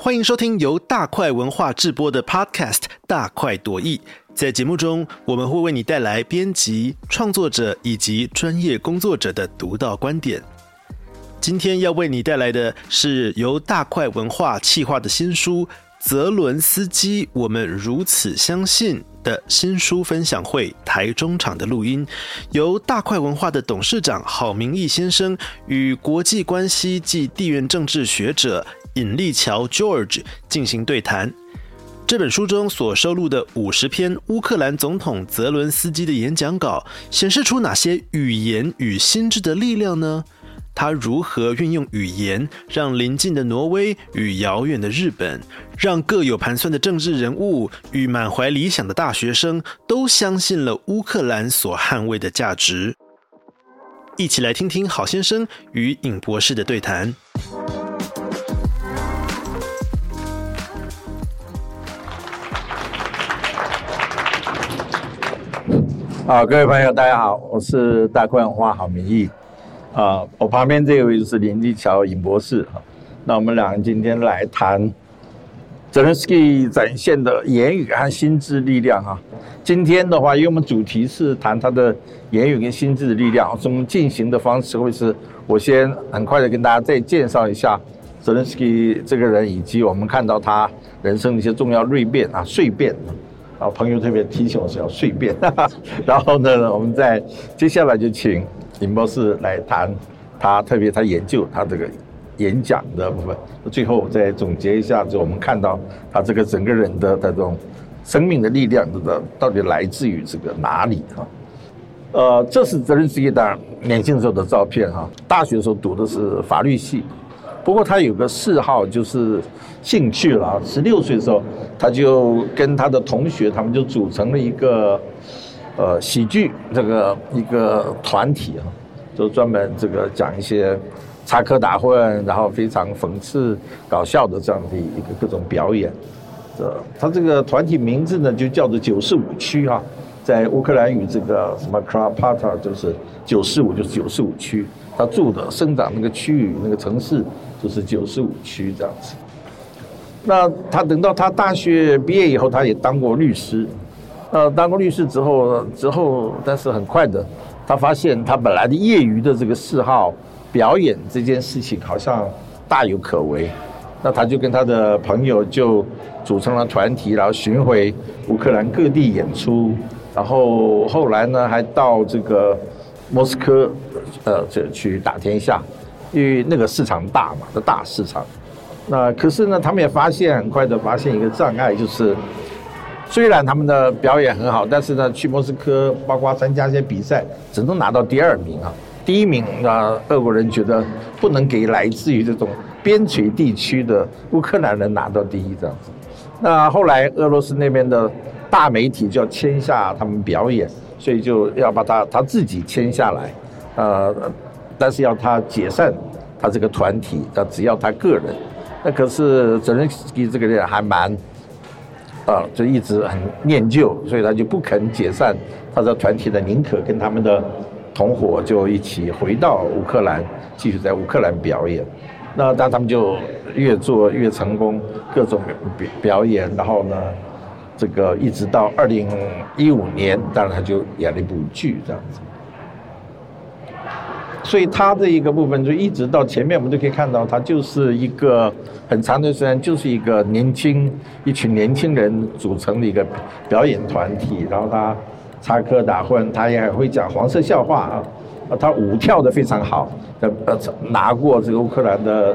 欢迎收听由大块文化制播的 Podcast《大快朵颐》。在节目中，我们会为你带来编辑、创作者以及专业工作者的独到观点。今天要为你带来的是由大块文化企划的新书《泽伦斯基：我们如此相信》的新书分享会台中场的录音，由大块文化的董事长郝明义先生与国际关系暨地缘政治学者尹立桥 George 进行对谈。这本书中所收录的五十篇乌克兰总统泽伦斯基的演讲稿，显示出哪些语言与心智的力量呢？他如何运用语言，让邻近的挪威与遥远的日本，让各有盘算的政治人物与满怀理想的大学生都相信了乌克兰所捍卫的价值？一起来听听郝先生与尹博士的对谈。好，各位朋友，大家好，我是大块文化郝明义。啊，我旁边这位就是林立桥尹博士哈。那我们两个今天来谈泽连斯基展现的言语和心智力量哈。今天的话，因为我们主题是谈他的言语跟心智的力量，这么进行的方式会是，我先很快的跟大家再介绍一下泽连斯基这个人，以及我们看到他人生的一些重要蜕变啊、蜕变。啊朋友特别提醒我是要蜕变，然后呢，我们再接下来就请尹博士来谈他特别他研究他这个演讲的部分，最后再总结一下，就我们看到他这个整个人的这种生命的力量，这个到底来自于这个哪里哈？呃，这是泽连斯基的年轻时候的照片哈，大学时候读的是法律系。不过他有个嗜好，就是兴趣了啊。十六岁的时候，他就跟他的同学，他们就组成了一个呃喜剧这个一个团体啊，就专门这个讲一些插科打诨，然后非常讽刺搞笑的这样的一个各种表演。这他这个团体名字呢，就叫做九四五区啊，在乌克兰语这个什么 Krapata 就是九四五，就是九四五区，他住的生长那个区域那个城市。就是九十五区这样子，那他等到他大学毕业以后，他也当过律师，呃，当过律师之后，之后，但是很快的，他发现他本来的业余的这个嗜好，表演这件事情好像大有可为，那他就跟他的朋友就组成了团体，然后巡回乌克兰各地演出，然后后来呢，还到这个莫斯科，呃，这去打天下。因为那个市场大嘛，的大市场，那可是呢，他们也发现很快的发现一个障碍，就是虽然他们的表演很好，但是呢，去莫斯科包括参加一些比赛，只能拿到第二名啊。第一名那，俄国人觉得不能给来自于这种边陲地区的乌克兰人拿到第一这样子。那后来俄罗斯那边的大媒体就要签下他们表演，所以就要把他他自己签下来，呃。但是要他解散他这个团体，他只要他个人。那可是泽连斯基这个人还蛮，啊，就一直很念旧，所以他就不肯解散他的团体的，宁可跟他们的同伙就一起回到乌克兰，继续在乌克兰表演。那但他们就越做越成功，各种表表演，然后呢，这个一直到二零一五年，当然他就演了一部剧这样子。所以他这一个部分就一直到前面，我们就可以看到，他就是一个很长的时间，就是一个年轻一群年轻人组成的一个表演团体。然后他插科打诨，他也会讲黄色笑话啊，他舞跳的非常好，呃，拿过这个乌克兰的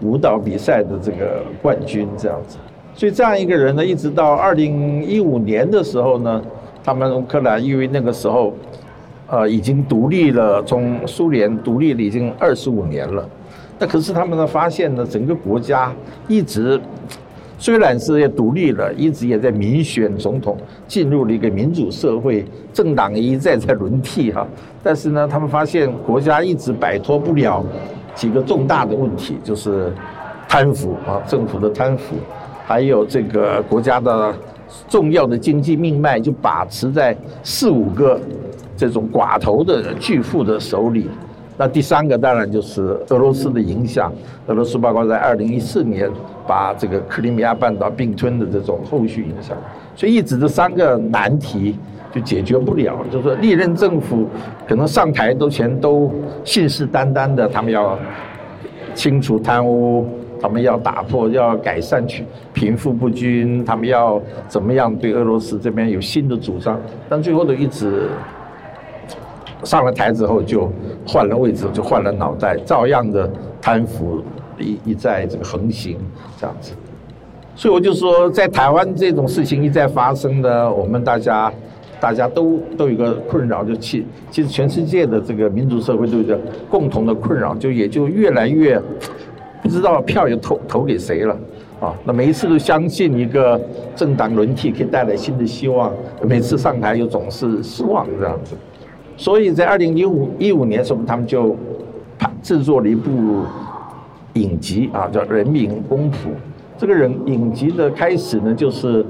舞蹈比赛的这个冠军这样子。所以这样一个人呢，一直到二零一五年的时候呢，他们乌克兰因为那个时候。呃，已经独立了，从苏联独立了已经二十五年了。那可是他们呢发现呢，整个国家一直虽然是也独立了，一直也在民选总统，进入了一个民主社会，政党一再在轮替哈。但是呢，他们发现国家一直摆脱不了几个重大的问题，就是贪腐啊，政府的贪腐，还有这个国家的重要的经济命脉就把持在四五个。这种寡头的巨富的手里，那第三个当然就是俄罗斯的影响，俄罗斯包括在二零一四年把这个克里米亚半岛并吞的这种后续影响，所以一直这三个难题就解决不了。就是历任政府可能上台都前都信誓旦旦的，他们要清除贪污，他们要打破，要改善去贫富不均，他们要怎么样对俄罗斯这边有新的主张，但最后都一直。上了台之后就换了位置，就换了脑袋，照样的贪腐一一再这个横行这样子。所以我就说，在台湾这种事情一再发生呢，我们大家大家都都有个困扰，就其其实全世界的这个民主社会都有个共同的困扰，就也就越来越不知道票又投投给谁了啊。那每一次都相信一个政党轮替可以带来新的希望，每次上台又总是失望这样子。所以在二零一五一五年时候，他们就制作了一部影集啊，叫《人民公仆》。这个人影集的开始呢，就是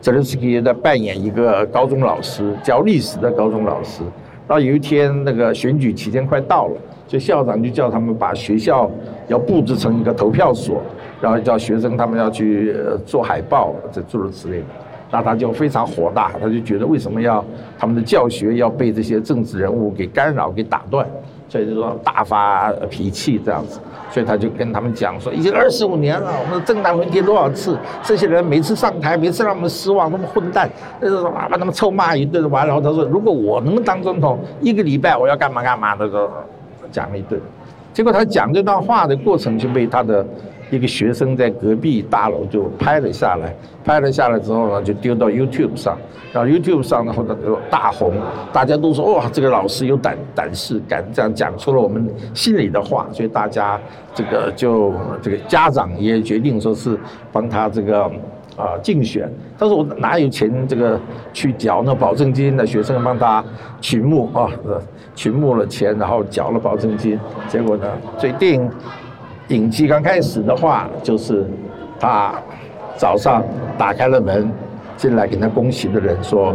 泽连斯基在扮演一个高中老师，教历史的高中老师。然后有一天，那个选举期间快到了，所以校长就叫他们把学校要布置成一个投票所，然后叫学生他们要去做海报，这诸如此类的。那他就非常火大，他就觉得为什么要他们的教学要被这些政治人物给干扰、给打断，所以就说大发脾气这样子。所以他就跟他们讲说，已经二十五年了，我们政党轮替多少次，这些人每次上台，每次让我们失望，那么混蛋，那是把他们臭骂一顿完了。他说，如果我能当总统，一个礼拜我要干嘛干嘛，那个讲了一顿。结果他讲这段话的过程就被他的。一个学生在隔壁大楼就拍了下来，拍了下来之后呢，就丢到 YouTube 上，然后 YouTube 上呢，或者就大红，大家都说哇，这个老师有胆胆识，敢这样讲出了我们心里的话，所以大家这个就这个家长也决定说是帮他这个啊竞选，但是我哪有钱这个去缴那保证金呢？学生帮他取募啊，取募了钱，然后缴了保证金，结果呢，最定。影集刚开始的话，就是他早上打开了门，进来给他恭喜的人说：“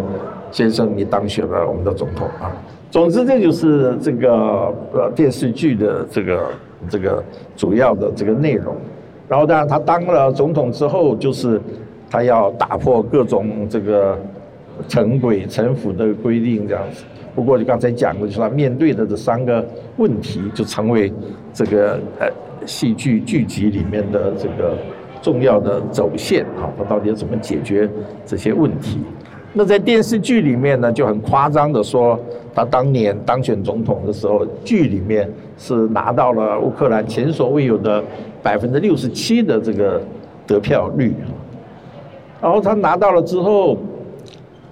先生，你当选了我们的总统啊！”总之，这就是这个呃电视剧的这个这个主要的这个内容。然后，当然他当了总统之后，就是他要打破各种这个城规、城府的规定这样子。不过，就刚才讲的，就是他面对的这三个问题，就成为这个呃。戏剧剧集里面的这个重要的走线啊，他到底要怎么解决这些问题？那在电视剧里面呢，就很夸张的说，他当年当选总统的时候，剧里面是拿到了乌克兰前所未有的百分之六十七的这个得票率。然后他拿到了之后，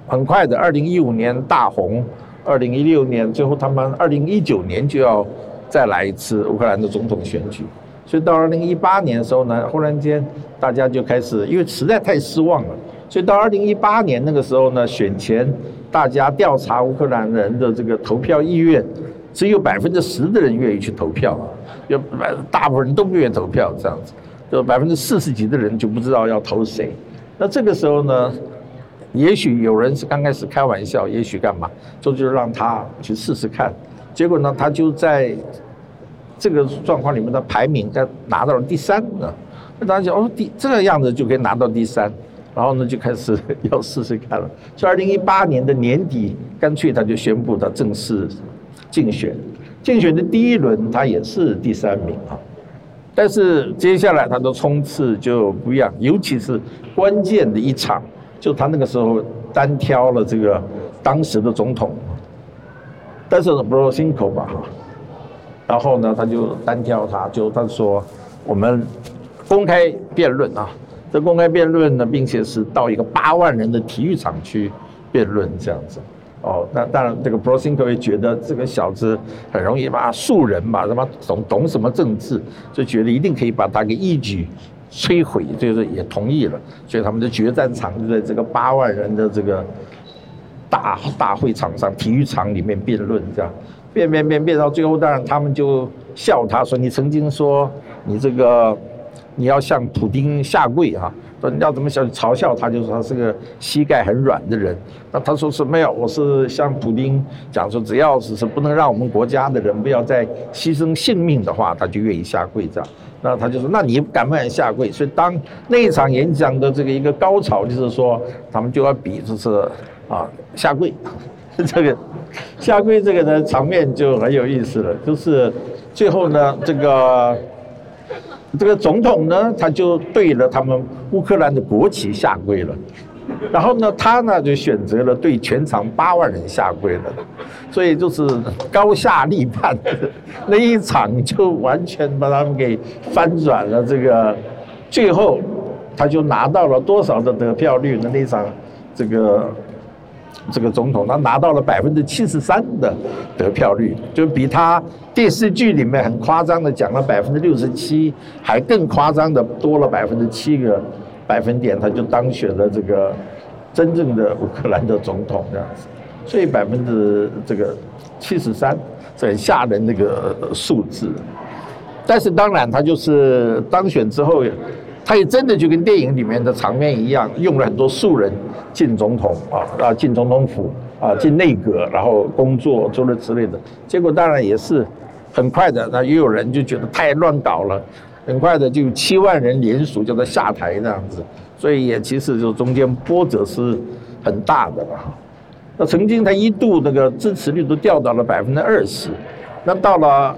很快的，二零一五年大红，二零一六年，最后他们二零一九年就要再来一次乌克兰的总统选举。所以到二零一八年的时候呢，忽然间大家就开始，因为实在太失望了。所以到二零一八年那个时候呢，选前大家调查乌克兰人的这个投票意愿，只有百分之十的人愿意去投票，有大部分人都不愿意投票，这样子，就百分之四十几的人就不知道要投谁。那这个时候呢，也许有人是刚开始开玩笑，也许干嘛，就就让他去试试看。结果呢，他就在。这个状况里面的排名，他拿到了第三啊。那大家讲，哦，第这个样子就可以拿到第三，然后呢就开始要试试看了。所以二零一八年的年底，干脆他就宣布他正式竞选。竞选的第一轮，他也是第三名啊。但是接下来他的冲刺就不一样，尤其是关键的一场，就他那个时候单挑了这个当时的总统，但是不说辛苦吧哈。然后呢，他就单挑他，就他说，我们公开辩论啊，这公开辩论呢，并且是到一个八万人的体育场去辩论这样子。哦，那当然，这个 p r o s i n k o 也觉得这个小子很容易把素人嘛，什么懂懂什么政治，就觉得一定可以把他给一举摧毁，就是也同意了。所以他们的决战场就在这个八万人的这个大大会场上，体育场里面辩论这样。变变变变到最后，当然他们就笑他说：“你曾经说你这个你要向普京下跪哈，要怎么想嘲笑他，就是他是个膝盖很软的人。那他说是没有，我是向普京讲说，只要是是不能让我们国家的人不要再牺牲性命的话，他就愿意下跪这样。那他就说，那你敢不敢下跪？所以当那一场演讲的这个一个高潮，就是说他们就要比就是啊下跪，这 个下跪这个呢场面就很有意思了，就是最后呢这个。这个总统呢，他就对了他们乌克兰的国旗下跪了，然后呢，他呢就选择了对全场八万人下跪了，所以就是高下立判，那一场就完全把他们给翻转了。这个最后他就拿到了多少的得票率呢？那场这个。这个总统他拿到了百分之七十三的得票率，就比他电视剧里面很夸张的讲了百分之六十七，还更夸张的多了百分之七个百分点，他就当选了这个真正的乌克兰的总统这样子。所以百分之这个七十三，很吓人那个数字。但是当然他就是当选之后。他也真的就跟电影里面的场面一样，用了很多素人进总统啊啊进总统府啊进内阁，然后工作诸如此类的。结果当然也是很快的，那也有人就觉得太乱搞了，很快的就七万人联署叫他下台这样子。所以也其实就中间波折是很大的了。那曾经他一度那个支持率都掉到了百分之二十，那到了。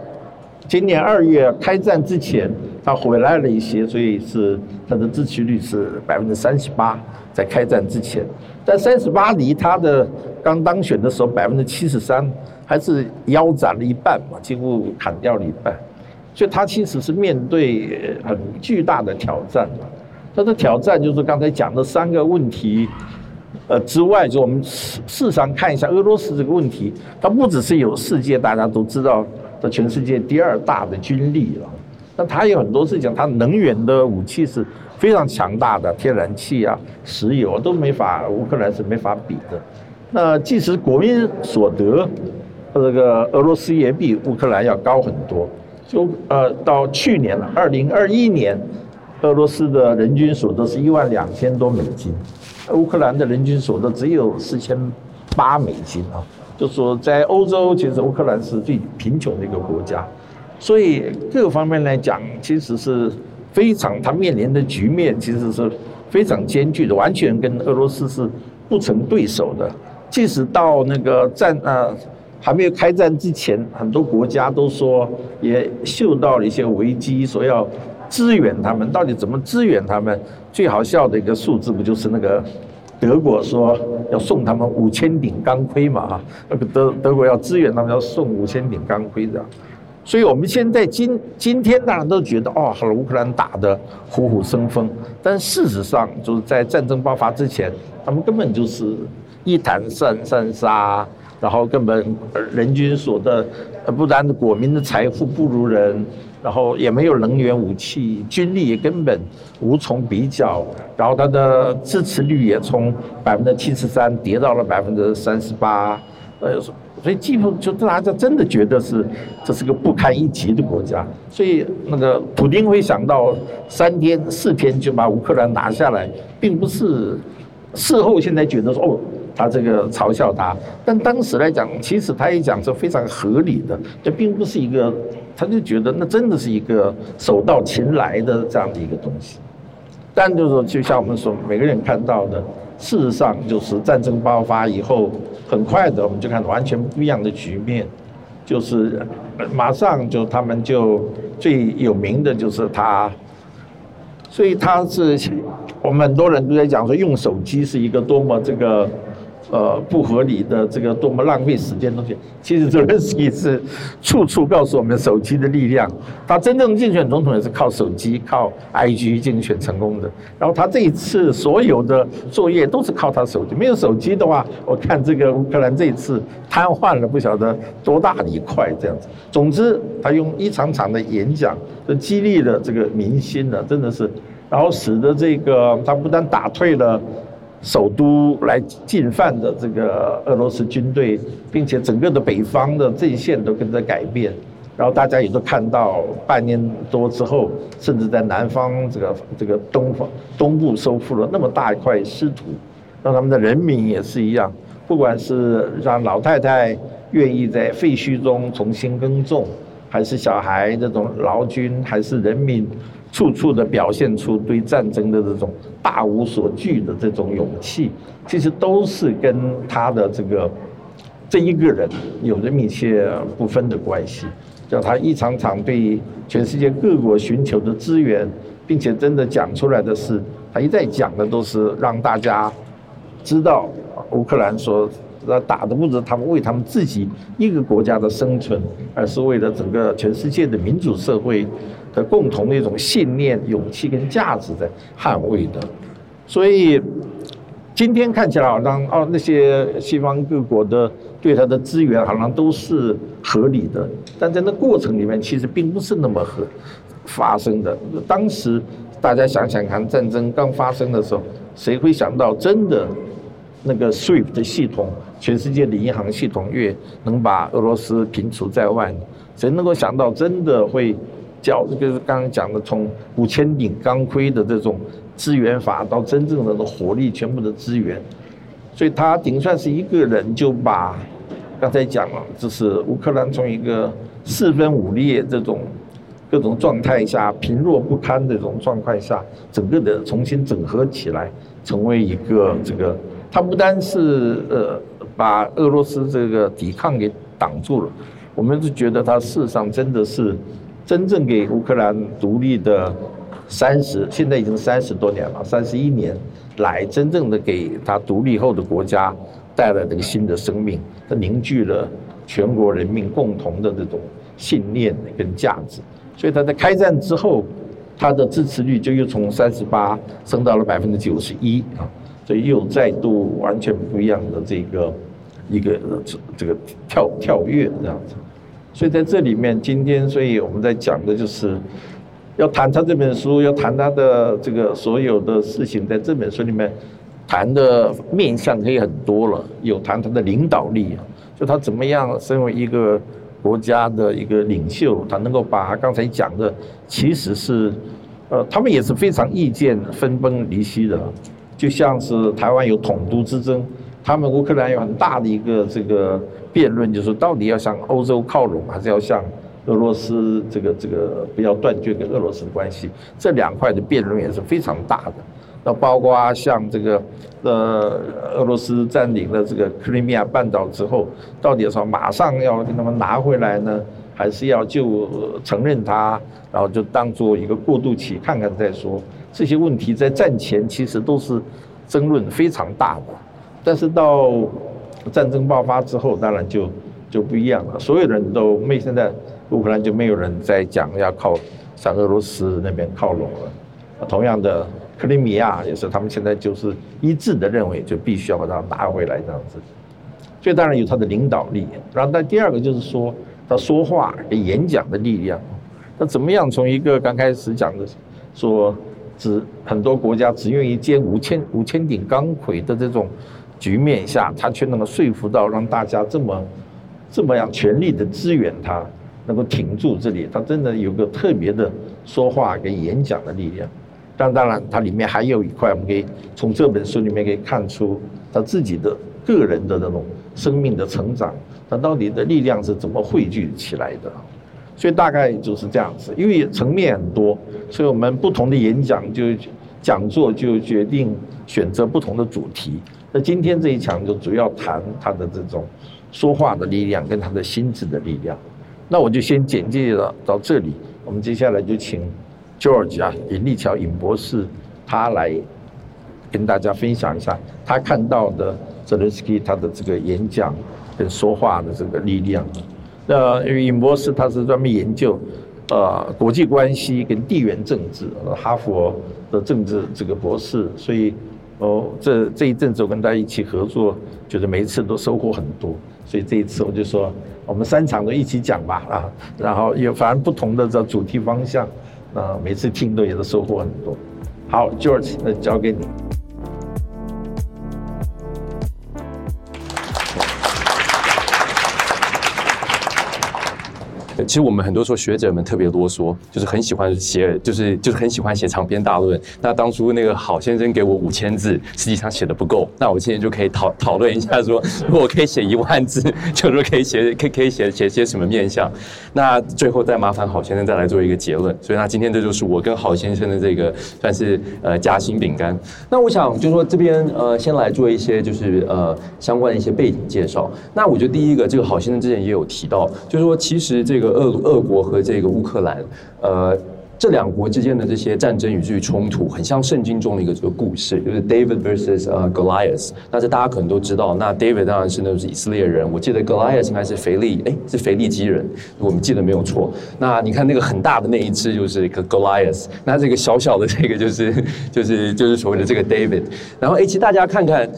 今年二月开战之前，他回来了一些，所以是他的支持率是百分之三十八，在开战之前，但三十八离他的刚当选的时候百分之七十三，还是腰斩了一半嘛，几乎砍掉了一半，所以他其实是面对很巨大的挑战嘛。他的挑战就是刚才讲的三个问题，呃之外，就我们事实上看一下俄罗斯这个问题，它不只是有世界大家都知道。的全世界第二大的军力了，那它有很多事情，它能源的武器是非常强大的，天然气啊、石油都没法，乌克兰是没法比的。那即使国民所得，这个俄罗斯也比乌克兰要高很多。就呃，到去年了，二零二一年，俄罗斯的人均所得是一万两千多美金，乌克兰的人均所得只有四千八美金啊。就说在欧洲，其实乌克兰是最贫穷的一个国家，所以各方面来讲，其实是非常他面临的局面，其实是非常艰巨的，完全跟俄罗斯是不成对手的。即使到那个战呃还没有开战之前，很多国家都说也嗅到了一些危机，说要支援他们。到底怎么支援他们？最好笑的一个数字不就是那个？德国说要送他们五千顶钢盔嘛，哈，那个德德国要支援他们，要送五千顶钢盔的，所以我们现在今今天大家都觉得哦，好了，乌克兰打得虎虎生风，但事实上就是在战争爆发之前，他们根本就是一谈散散沙，然后根本人均所得，不然国民的财富不如人。然后也没有能源武器，军力也根本无从比较。然后他的支持率也从百分之七十三跌到了百分之三十八。呃，所以几乎就大家真的觉得是这是个不堪一击的国家。所以那个普京会想到三天四天就把乌克兰拿下来，并不是事后现在觉得说哦，他这个嘲笑他。但当时来讲，其实他也讲是非常合理的，这并不是一个。他就觉得那真的是一个手到擒来的这样的一个东西，但就是说，就像我们说，每个人看到的，事实上就是战争爆发以后，很快的我们就看到完全不一样的局面，就是马上就他们就最有名的就是他，所以他是我们很多人都在讲说，用手机是一个多么这个。呃，不合理的这个多么浪费时间的东西，其实泽连斯基是处处告诉我们手机的力量。他真正竞选总统也是靠手机、靠 IG 竞选成功的。然后他这一次所有的作业都是靠他手机，没有手机的话，我看这个乌克兰这一次瘫痪了，不晓得多大的一块这样子。总之，他用一场场的演讲，就激励了这个民心呢，真的是，然后使得这个他不但打退了。首都来进犯的这个俄罗斯军队，并且整个的北方的阵线都跟着改变，然后大家也都看到，半年多之后，甚至在南方这个这个东方东部收复了那么大一块失土，让他们的人民也是一样，不管是让老太太愿意在废墟中重新耕种，还是小孩这种劳军，还是人民，处处的表现出对战争的这种大无所惧的这种勇气，其实都是跟他的这个这一个人有着密切不分的关系。叫他一场场对全世界各国寻求的资源，并且真的讲出来的是，他一再讲的都是让大家知道，乌克兰说打的不是他们为他们自己一个国家的生存，而是为了整个全世界的民主社会的共同的一种信念、勇气跟价值在捍卫的。所以今天看起来好像哦，那些西方各国的。对它的资源好像都是合理的，但在那过程里面其实并不是那么合发生的。当时大家想想看，战争刚发生的时候，谁会想到真的那个 SWIFT 系统，全世界的银行系统越能把俄罗斯平除在外？谁能够想到真的会叫就是刚刚讲的从五千顶钢盔的这种资源法到真正的火力全部的资源？所以他顶算是一个人就把。刚才讲了，就是乌克兰从一个四分五裂这种各种状态下贫弱不堪的这种状况下，整个的重新整合起来，成为一个这个，他不单是呃把俄罗斯这个抵抗给挡住了，我们是觉得他事实上真的是真正给乌克兰独立的三十，现在已经三十多年了，三十一年来真正的给他独立后的国家。带来这个新的生命，它凝聚了全国人民共同的这种信念跟价值，所以他在开战之后，他的支持率就又从三十八升到了百分之九十一啊，所以又再度完全不一样的这个一个这个跳跳跃这样子，所以在这里面，今天所以我们在讲的就是要谈他这本书，要谈他的这个所有的事情，在这本书里面。谈的面向可以很多了，有谈他的领导力啊，就他怎么样身为一个国家的一个领袖，他能够把刚才讲的，其实是，呃，他们也是非常意见分崩离析的，就像是台湾有统独之争，他们乌克兰有很大的一个这个辩论，就是到底要向欧洲靠拢，还是要向俄罗斯这个这个不要断绝跟俄罗斯的关系，这两块的辩论也是非常大的。那包括像这个，呃，俄罗斯占领了这个克里米亚半岛之后，到底说马上要跟他们拿回来呢，还是要就承认它，然后就当做一个过渡期看看再说？这些问题在战前其实都是争论非常大的，但是到战争爆发之后，当然就就不一样了。所有人都没现在乌克兰就没有人在讲要靠向俄罗斯那边靠拢了，同样的。克里米亚也是，他们现在就是一致的认为，就必须要把它拿回来这样子。所以当然有他的领导力，然后但第二个就是说他说话演讲的力量。那怎么样从一个刚开始讲的说只很多国家只愿意建五千五千顶钢盔的这种局面下，他却能够说服到让大家这么这么样全力的支援他，能够挺住这里，他真的有个特别的说话跟演讲的力量。但当然，它里面还有一块，我们可以从这本书里面可以看出他自己的个人的那种生命的成长，他到底的力量是怎么汇聚起来的？所以大概就是这样子。因为层面很多，所以我们不同的演讲就讲座就决定选择不同的主题。那今天这一场就主要谈他的这种说话的力量跟他的心智的力量。那我就先简介了到这里，我们接下来就请。George 啊，尹立桥尹博士，他来跟大家分享一下他看到的泽连斯基他的这个演讲跟说话的这个力量。那因为尹博士他是专门研究呃国际关系跟地缘政治，哈佛的政治这个博士，所以哦这这一阵子我跟大家一起合作，觉得每一次都收获很多。所以这一次我就说我们三场都一起讲吧啊，然后也反正不同的这主题方向。啊，每次听都也是收获很多。好，George，那交给你。其实我们很多时候学者们特别啰嗦，就是很喜欢写，就是就是很喜欢写长篇大论。那当初那个好先生给我五千字，实际上写的不够。那我今天就可以讨讨论一下，说如果我可以写一万字，就说可以写可以可以写写些什么面相。那最后再麻烦好先生再来做一个结论。所以那今天这就是我跟好先生的这个算是呃夹心饼干。那我想就说这边呃先来做一些就是呃相关的一些背景介绍。那我觉得第一个这个好先生之前也有提到，就是说其实这个俄俄国和这个乌克兰呃。这两国之间的这些战争与至于冲突，很像圣经中的一个这个故事，就是 David versus 呃 Goliath。那这大家可能都知道。那 David 当然是那是以色列人，我记得 Goliath 应该是腓力，哎，是腓力基人，我们记得没有错。那你看那个很大的那一只就是一个 Goliath，那这个小小的这个就是就是就是所谓的这个 David。然后哎，其实大家看看。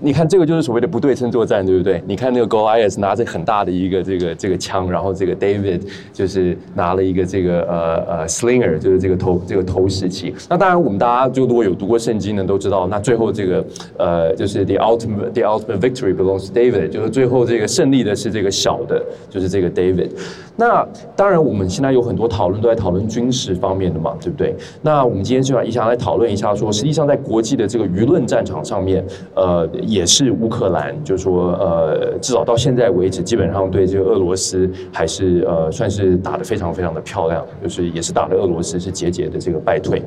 你看这个就是所谓的不对称作战，对不对？你看那个 Goliath 拿着很大的一个这个这个枪，然后这个 David 就是拿了一个这个呃呃 slinger，就是这个投这个投石器。那当然，我们大家就如果有读过圣经的都知道，那最后这个呃就是 the ultimate the ultimate victory belongs David，就是最后这个胜利的是这个小的，就是这个 David。那当然，我们现在有很多讨论都在讨论军事方面的嘛，对不对？那我们今天就想一下来讨论一下，说实际上在国际的这个舆论战场上面，呃，也是乌克兰，就是说，呃，至少到现在为止，基本上对这个俄罗斯还是呃算是打得非常非常的漂亮，就是也是打的俄罗斯是节节的这个败退。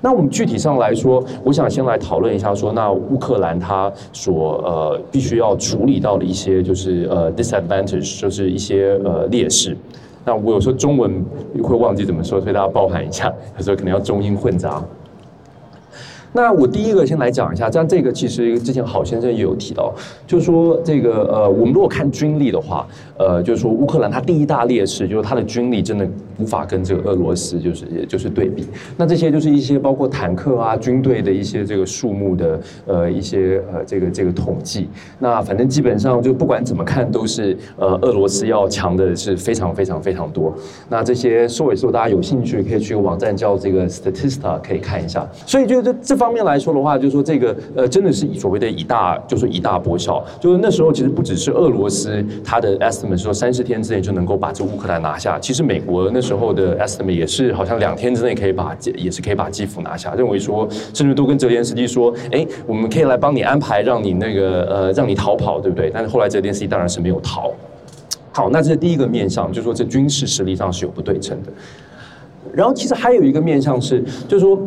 那我们具体上来说，我想先来讨论一下，说那乌克兰它所呃必须要处理到的一些就是呃 disadvantage，就是一些呃劣势。那我有时候中文会忘记怎么说，所以大家包含一下，有时候可能要中英混杂。那我第一个先来讲一下，像这个其实之前郝先生也有提到，就是说这个呃，我们如果看军力的话，呃，就是说乌克兰它第一大劣势就是它的军力真的无法跟这个俄罗斯就是也就是对比。那这些就是一些包括坦克啊、军队的一些这个数目的呃一些呃这个这个统计。那反正基本上就不管怎么看都是呃俄罗斯要强的是非常非常非常多。那这些收尾数大家有兴趣可以去网站叫这个 Statista 可以看一下。所以就这这。方面来说的话，就是说这个呃，真的是以所谓的以大，就是以大博小。就是那时候其实不只是俄罗斯，它的 estimate 说三十天之内就能够把这乌克兰拿下。其实美国那时候之后的 estimate 也是好像两天之内可以把，也是可以把基辅拿下。认为说，甚至都跟泽连斯基说，哎，我们可以来帮你安排，让你那个呃，让你逃跑，对不对？但是后来泽连斯基当然是没有逃。好，那这是第一个面向，就是说这军事实力上是有不对称的。然后其实还有一个面向是，就是说。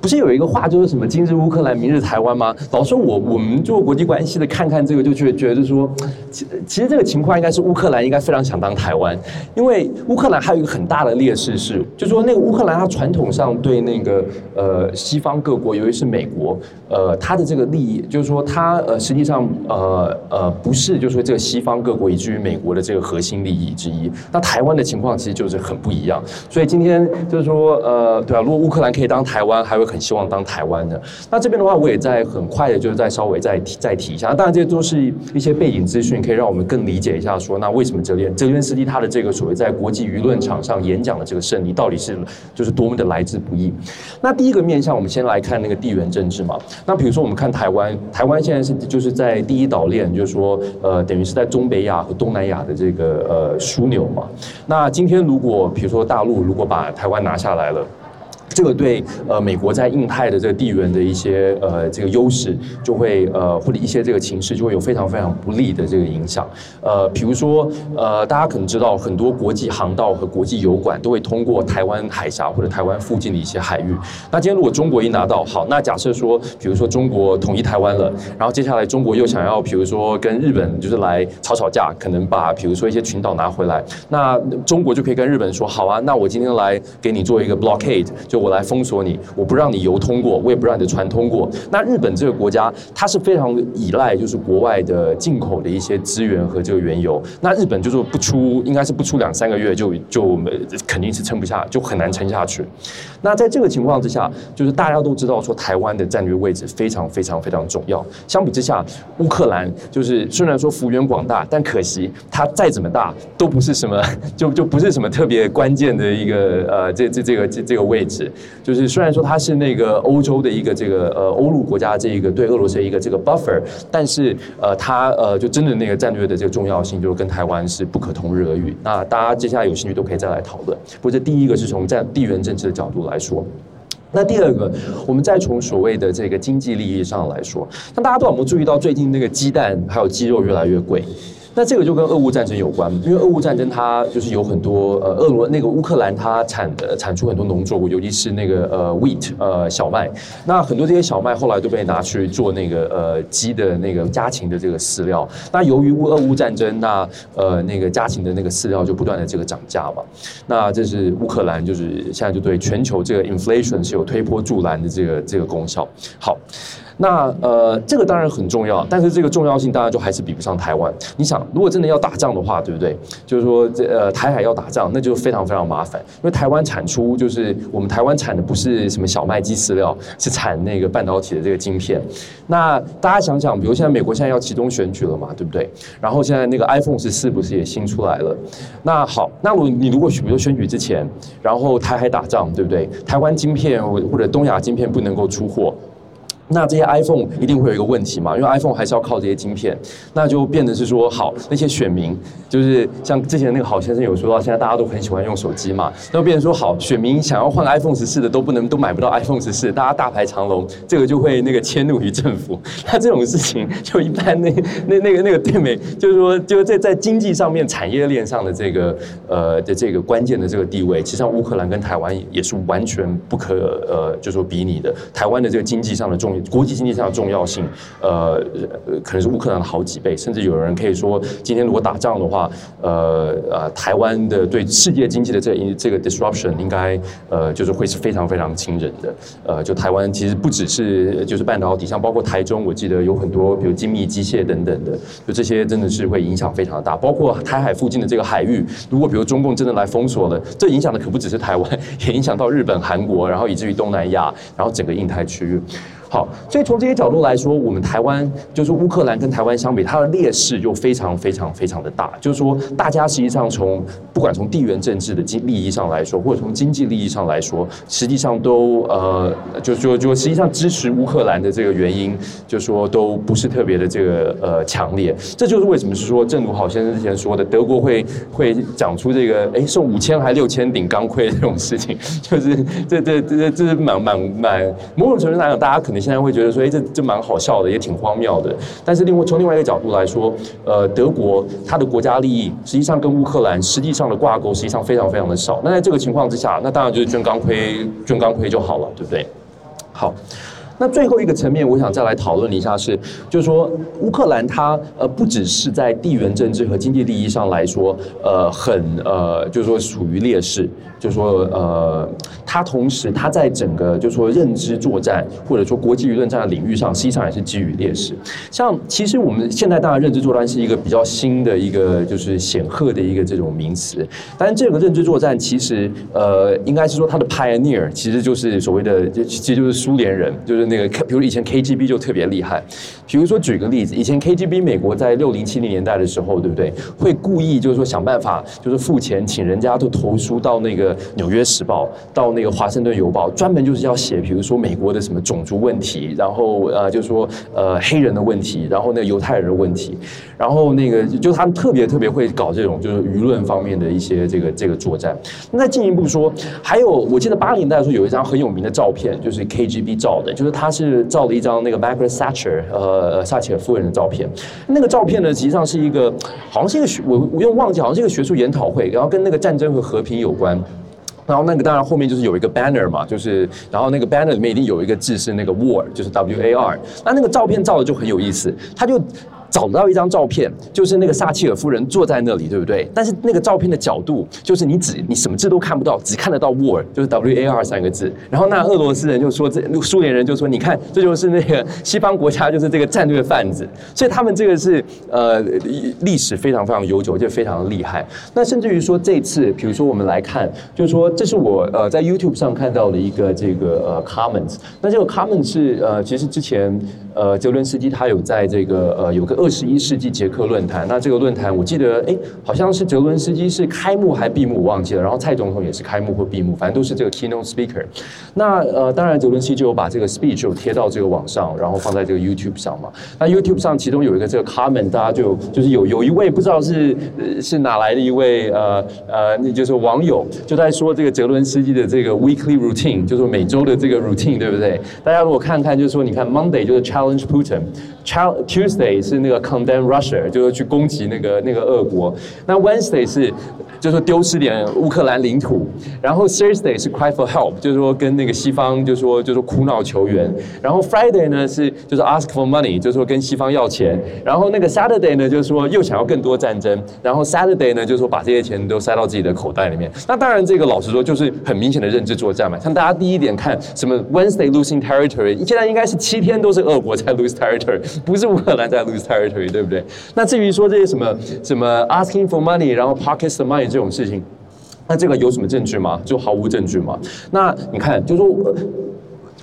不是有一个话就是什么今日乌克兰，明日台湾吗？老说我我们做国际关系的看看这个，就觉觉得说，其其实这个情况应该是乌克兰应该非常想当台湾，因为乌克兰还有一个很大的劣势是，就说那个乌克兰它传统上对那个呃西方各国，尤其是美国，呃它的这个利益，就是说它呃实际上呃呃不是就是说这个西方各国以至于美国的这个核心利益之一。那台湾的情况其实就是很不一样，所以今天就是说呃对吧？如果乌克兰可以当台湾，还会。很希望当台湾的，那这边的话，我也在很快的，就是再稍微再提再提一下。当然，这些都是一些背景资讯，可以让我们更理解一下，说那为什么泽连泽连斯基他的这个所谓在国际舆论场上演讲的这个胜利，到底是就是多么的来之不易？那第一个面向，我们先来看那个地缘政治嘛。那比如说，我们看台湾，台湾现在是就是在第一岛链，就是说呃，等于是在中北亚和东南亚的这个呃枢纽嘛。那今天如果比如说大陆如果把台湾拿下来了。这个对呃美国在印太的这个地缘的一些呃这个优势就会呃或者一些这个情势就会有非常非常不利的这个影响呃比如说呃大家可能知道很多国际航道和国际油管都会通过台湾海峡或者台湾附近的一些海域。那今天如果中国一拿到好，那假设说比如说中国统一台湾了，然后接下来中国又想要比如说跟日本就是来吵吵架，可能把比如说一些群岛拿回来，那中国就可以跟日本说好啊，那我今天来给你做一个 blockade 就。我来封锁你，我不让你油通过，我也不让你的船通过。那日本这个国家，它是非常依赖就是国外的进口的一些资源和这个原油。那日本就是不出，应该是不出两三个月就就肯定是撑不下，就很难撑下去。那在这个情况之下，就是大家都知道说台湾的战略位置非常非常非常重要。相比之下，乌克兰就是虽然说幅员广大，但可惜它再怎么大都不是什么，就就不是什么特别关键的一个呃这这这个这这个位置。就是虽然说它是那个欧洲的一个这个呃欧陆国家这一个对俄罗斯的一个这个 buffer，但是呃它呃就真的那个战略的这个重要性，就是跟台湾是不可同日而语。那大家接下来有兴趣都可以再来讨论。不过这第一个是从战地缘政治的角度来说。那第二个，我们再从所谓的这个经济利益上来说，那大家都有没有注意到最近那个鸡蛋还有鸡肉越来越贵？那这个就跟俄乌战争有关，因为俄乌战争它就是有很多呃，俄罗那个乌克兰它产的产出很多农作物，尤其是那个呃 wheat 呃小麦，那很多这些小麦后来都被拿去做那个呃鸡的那个家禽的这个饲料。那由于乌俄乌战争，那呃那个家禽的那个饲料就不断的这个涨价嘛。那这是乌克兰就是现在就对全球这个 inflation 是有推波助澜的这个这个功效。好。那呃，这个当然很重要，但是这个重要性当然就还是比不上台湾。你想，如果真的要打仗的话，对不对？就是说，这呃，台海要打仗，那就非常非常麻烦，因为台湾产出就是我们台湾产的不是什么小麦鸡饲料，是产那个半导体的这个晶片。那大家想想，比如现在美国现在要集中选举了嘛，对不对？然后现在那个 iPhone 十四不是也新出来了？那好，那我你如果比如选举之前，然后台海打仗，对不对？台湾晶片或者东亚晶片不能够出货。那这些 iPhone 一定会有一个问题嘛？因为 iPhone 还是要靠这些晶片，那就变得是说，好那些选民，就是像之前那个郝先生有说到，现在大家都很喜欢用手机嘛，那就变成说，好选民想要换 iPhone 十四的都不能都买不到 iPhone 十四，大家大排长龙，这个就会那个迁怒于政府。那这种事情就一般那那那个那个对美，就是说就在在经济上面产业链上的这个呃的这个关键的这个地位，其实像乌克兰跟台湾也是完全不可呃就说比拟的。台湾的这个经济上的重要。国际经济上的重要性，呃，可能是乌克兰的好几倍，甚至有人可以说，今天如果打仗的话，呃呃，台湾的对世界经济的这这个 disruption 应该呃就是会是非常非常惊人的。呃，就台湾其实不只是就是半导体，像包括台中，我记得有很多比如精密机械等等的，就这些真的是会影响非常大。包括台海附近的这个海域，如果比如中共真的来封锁了，这影响的可不只是台湾，也影响到日本、韩国，然后以至于东南亚，然后整个印太区域。好，所以从这些角度来说，我们台湾就是乌克兰跟台湾相比，它的劣势就非常非常非常的大。就是说，大家实际上从不管从地缘政治的经利益上来说，或者从经济利益上来说，实际上都呃，就就就实际上支持乌克兰的这个原因，就说都不是特别的这个呃强烈。这就是为什么是说，正如郝先生之前说的，德国会会讲出这个哎送五千还六千顶钢盔这种事情，就是这这这这是蛮蛮蛮某种程度来讲，大家可能。现在会觉得说，哎，这这蛮好笑的，也挺荒谬的。但是另外从另外一个角度来说，呃，德国它的国家利益实际上跟乌克兰实际上的挂钩实际上非常非常的少。那在这个情况之下，那当然就是捐钢盔，捐钢盔就好了，对不对？好。那最后一个层面，我想再来讨论一下是，就是说乌克兰它呃不只是在地缘政治和经济利益上来说，呃很呃就是说处于劣势，就是说呃它同时它在整个就是说认知作战或者说国际舆论战的领域上，实际上也是基于劣势。像其实我们现在当然认知作战是一个比较新的一个就是显赫的一个这种名词，但这个认知作战其实呃应该是说它的 pioneer 其实就是所谓的就其实就是苏联人，就是。那个，比如以前 KGB 就特别厉害。比如说举个例子，以前 KGB 美国在六零七零年代的时候，对不对？会故意就是说想办法，就是付钱请人家都投书到那个《纽约时报》、到那个《华盛顿邮报》，专门就是要写，比如说美国的什么种族问题，然后呃，就是说呃黑人的问题，然后那个犹太人的问题，然后那个就他们特别特别会搞这种就是舆论方面的一些这个这个作战。那进一步说，还有我记得八零年代的时候有一张很有名的照片，就是 KGB 照的，就是他他是照了一张那个 Margaret Thatcher 呃。呃，撒切尔夫人的照片，那个照片呢，实际上是一个，好像是一个学，我我又忘记，好像是一个学术研讨会，然后跟那个战争和和平有关，然后那个当然后面就是有一个 banner 嘛，就是，然后那个 banner 里面一定有一个字是那个 war，就是 W A R，那那个照片照的就很有意思，他就。找到一张照片，就是那个撒切尔夫人坐在那里，对不对？但是那个照片的角度，就是你只你什么字都看不到，只看得到 war，就是 W A R 三个字。然后那俄罗斯人就说，这苏联人就说，你看，这就是那个西方国家，就是这个战略贩子。所以他们这个是呃历史非常非常悠久，就非常厉害。那甚至于说这次，比如说我们来看，就是说这是我呃在 YouTube 上看到的一个这个呃 comments。那这个 comments 是呃其实之前呃泽伦斯基他有在这个呃有个。二十一世纪捷克论坛。那这个论坛我记得，哎，好像是泽伦斯基是开幕还闭幕，我忘记了。然后蔡总统也是开幕或闭幕，反正都是这个 keynote speaker。那呃，当然泽伦斯基就有把这个 speech 有贴到这个网上，然后放在这个 YouTube 上嘛。那 YouTube 上其中有一个这个 comment，大家就就是有有一位不知道是是哪来的一位呃呃，那就是网友就在说这个泽伦斯基的这个 weekly routine，就是每周的这个 routine，对不对？大家如果看看，就是说你看 Monday 就是 challenge Putin，Tuesday 是那 condemn Russia，就是去攻击那个那个俄国。那 Wednesday 是就是说丢失点乌克兰领土，然后 Thursday 是 cry for help，就是说跟那个西方就说就说哭闹求援，然后 Friday 呢是就是 ask for money，就是说跟西方要钱，然后那个 Saturday 呢就是说又想要更多战争，然后 Saturday 呢就是说把这些钱都塞到自己的口袋里面。那当然这个老实说就是很明显的认知作战嘛。像大家第一点看什么 Wednesday losing territory，现在应该是七天都是俄国在 lose territory，不是乌克兰在 lose territory，对不对？那至于说这些什么什么 asking for money，然后 pockets the money。这种事情，那这个有什么证据吗？就毫无证据吗。那你看，就是说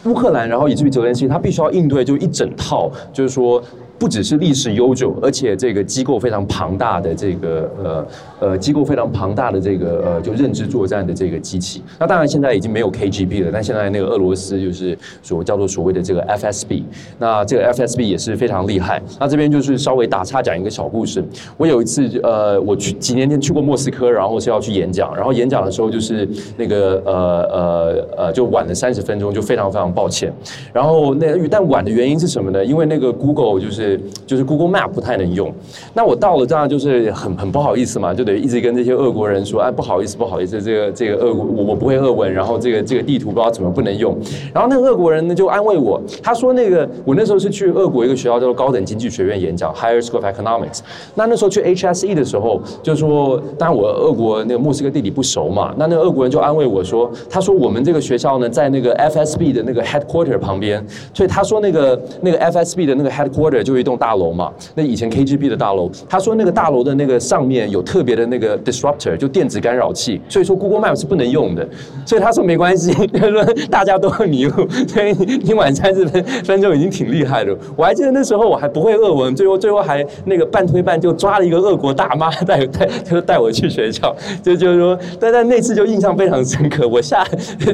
乌克兰，然后以至于泽连斯基，他必须要应对就一整套，就是说。不只是历史悠久，而且这个机构非常庞大的这个呃呃机构非常庞大的这个呃就认知作战的这个机器。那当然现在已经没有 KGB 了，但现在那个俄罗斯就是所叫做所谓的这个 FSB。那这个 FSB 也是非常厉害。那这边就是稍微打岔讲一个小故事。我有一次呃我去几年前去过莫斯科，然后是要去演讲，然后演讲的时候就是那个呃呃呃就晚了三十分钟，就非常非常抱歉。然后那但晚的原因是什么呢？因为那个 Google 就是。就是 Google Map 不太能用，那我到了这样就是很很不好意思嘛，就得一直跟这些俄国人说，哎，不好意思，不好意思，这个这个俄我我不会俄文，然后这个这个地图不知道怎么不能用，然后那个俄国人呢就安慰我，他说那个我那时候是去俄国一个学校叫做高等经济学院演讲 Higher School of Economics，那那时候去 HSE 的时候，就说当然我俄国那个莫斯科地理不熟嘛，那那个俄国人就安慰我说，他说我们这个学校呢在那个 FSB 的那个 headquarter 旁边，所以他说那个那个 FSB 的那个 headquarter 就。一栋大楼嘛，那以前 KGB 的大楼，他说那个大楼的那个上面有特别的那个 disruptor，就电子干扰器，所以说 Google Map 是不能用的。所以他说没关系，他说大家都很迷路，所以你晚餐这分分钟已经挺厉害的。我还记得那时候我还不会俄文，最后最后还那个半推半就抓了一个俄国大妈带 带，就带我去学校，就就是说，但但那次就印象非常深刻。我下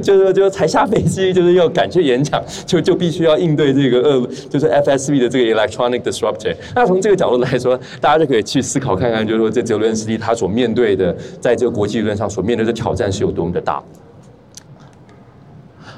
就是就才下飞机，就是要赶去演讲，就就必须要应对这个俄就是 FSB 的这个 electronic。disruptor。那从这个角度来说，大家就可以去思考看看，就是说，这泽伦斯基他所面对的，在这个国际舆论上所面对的挑战是有多么的大。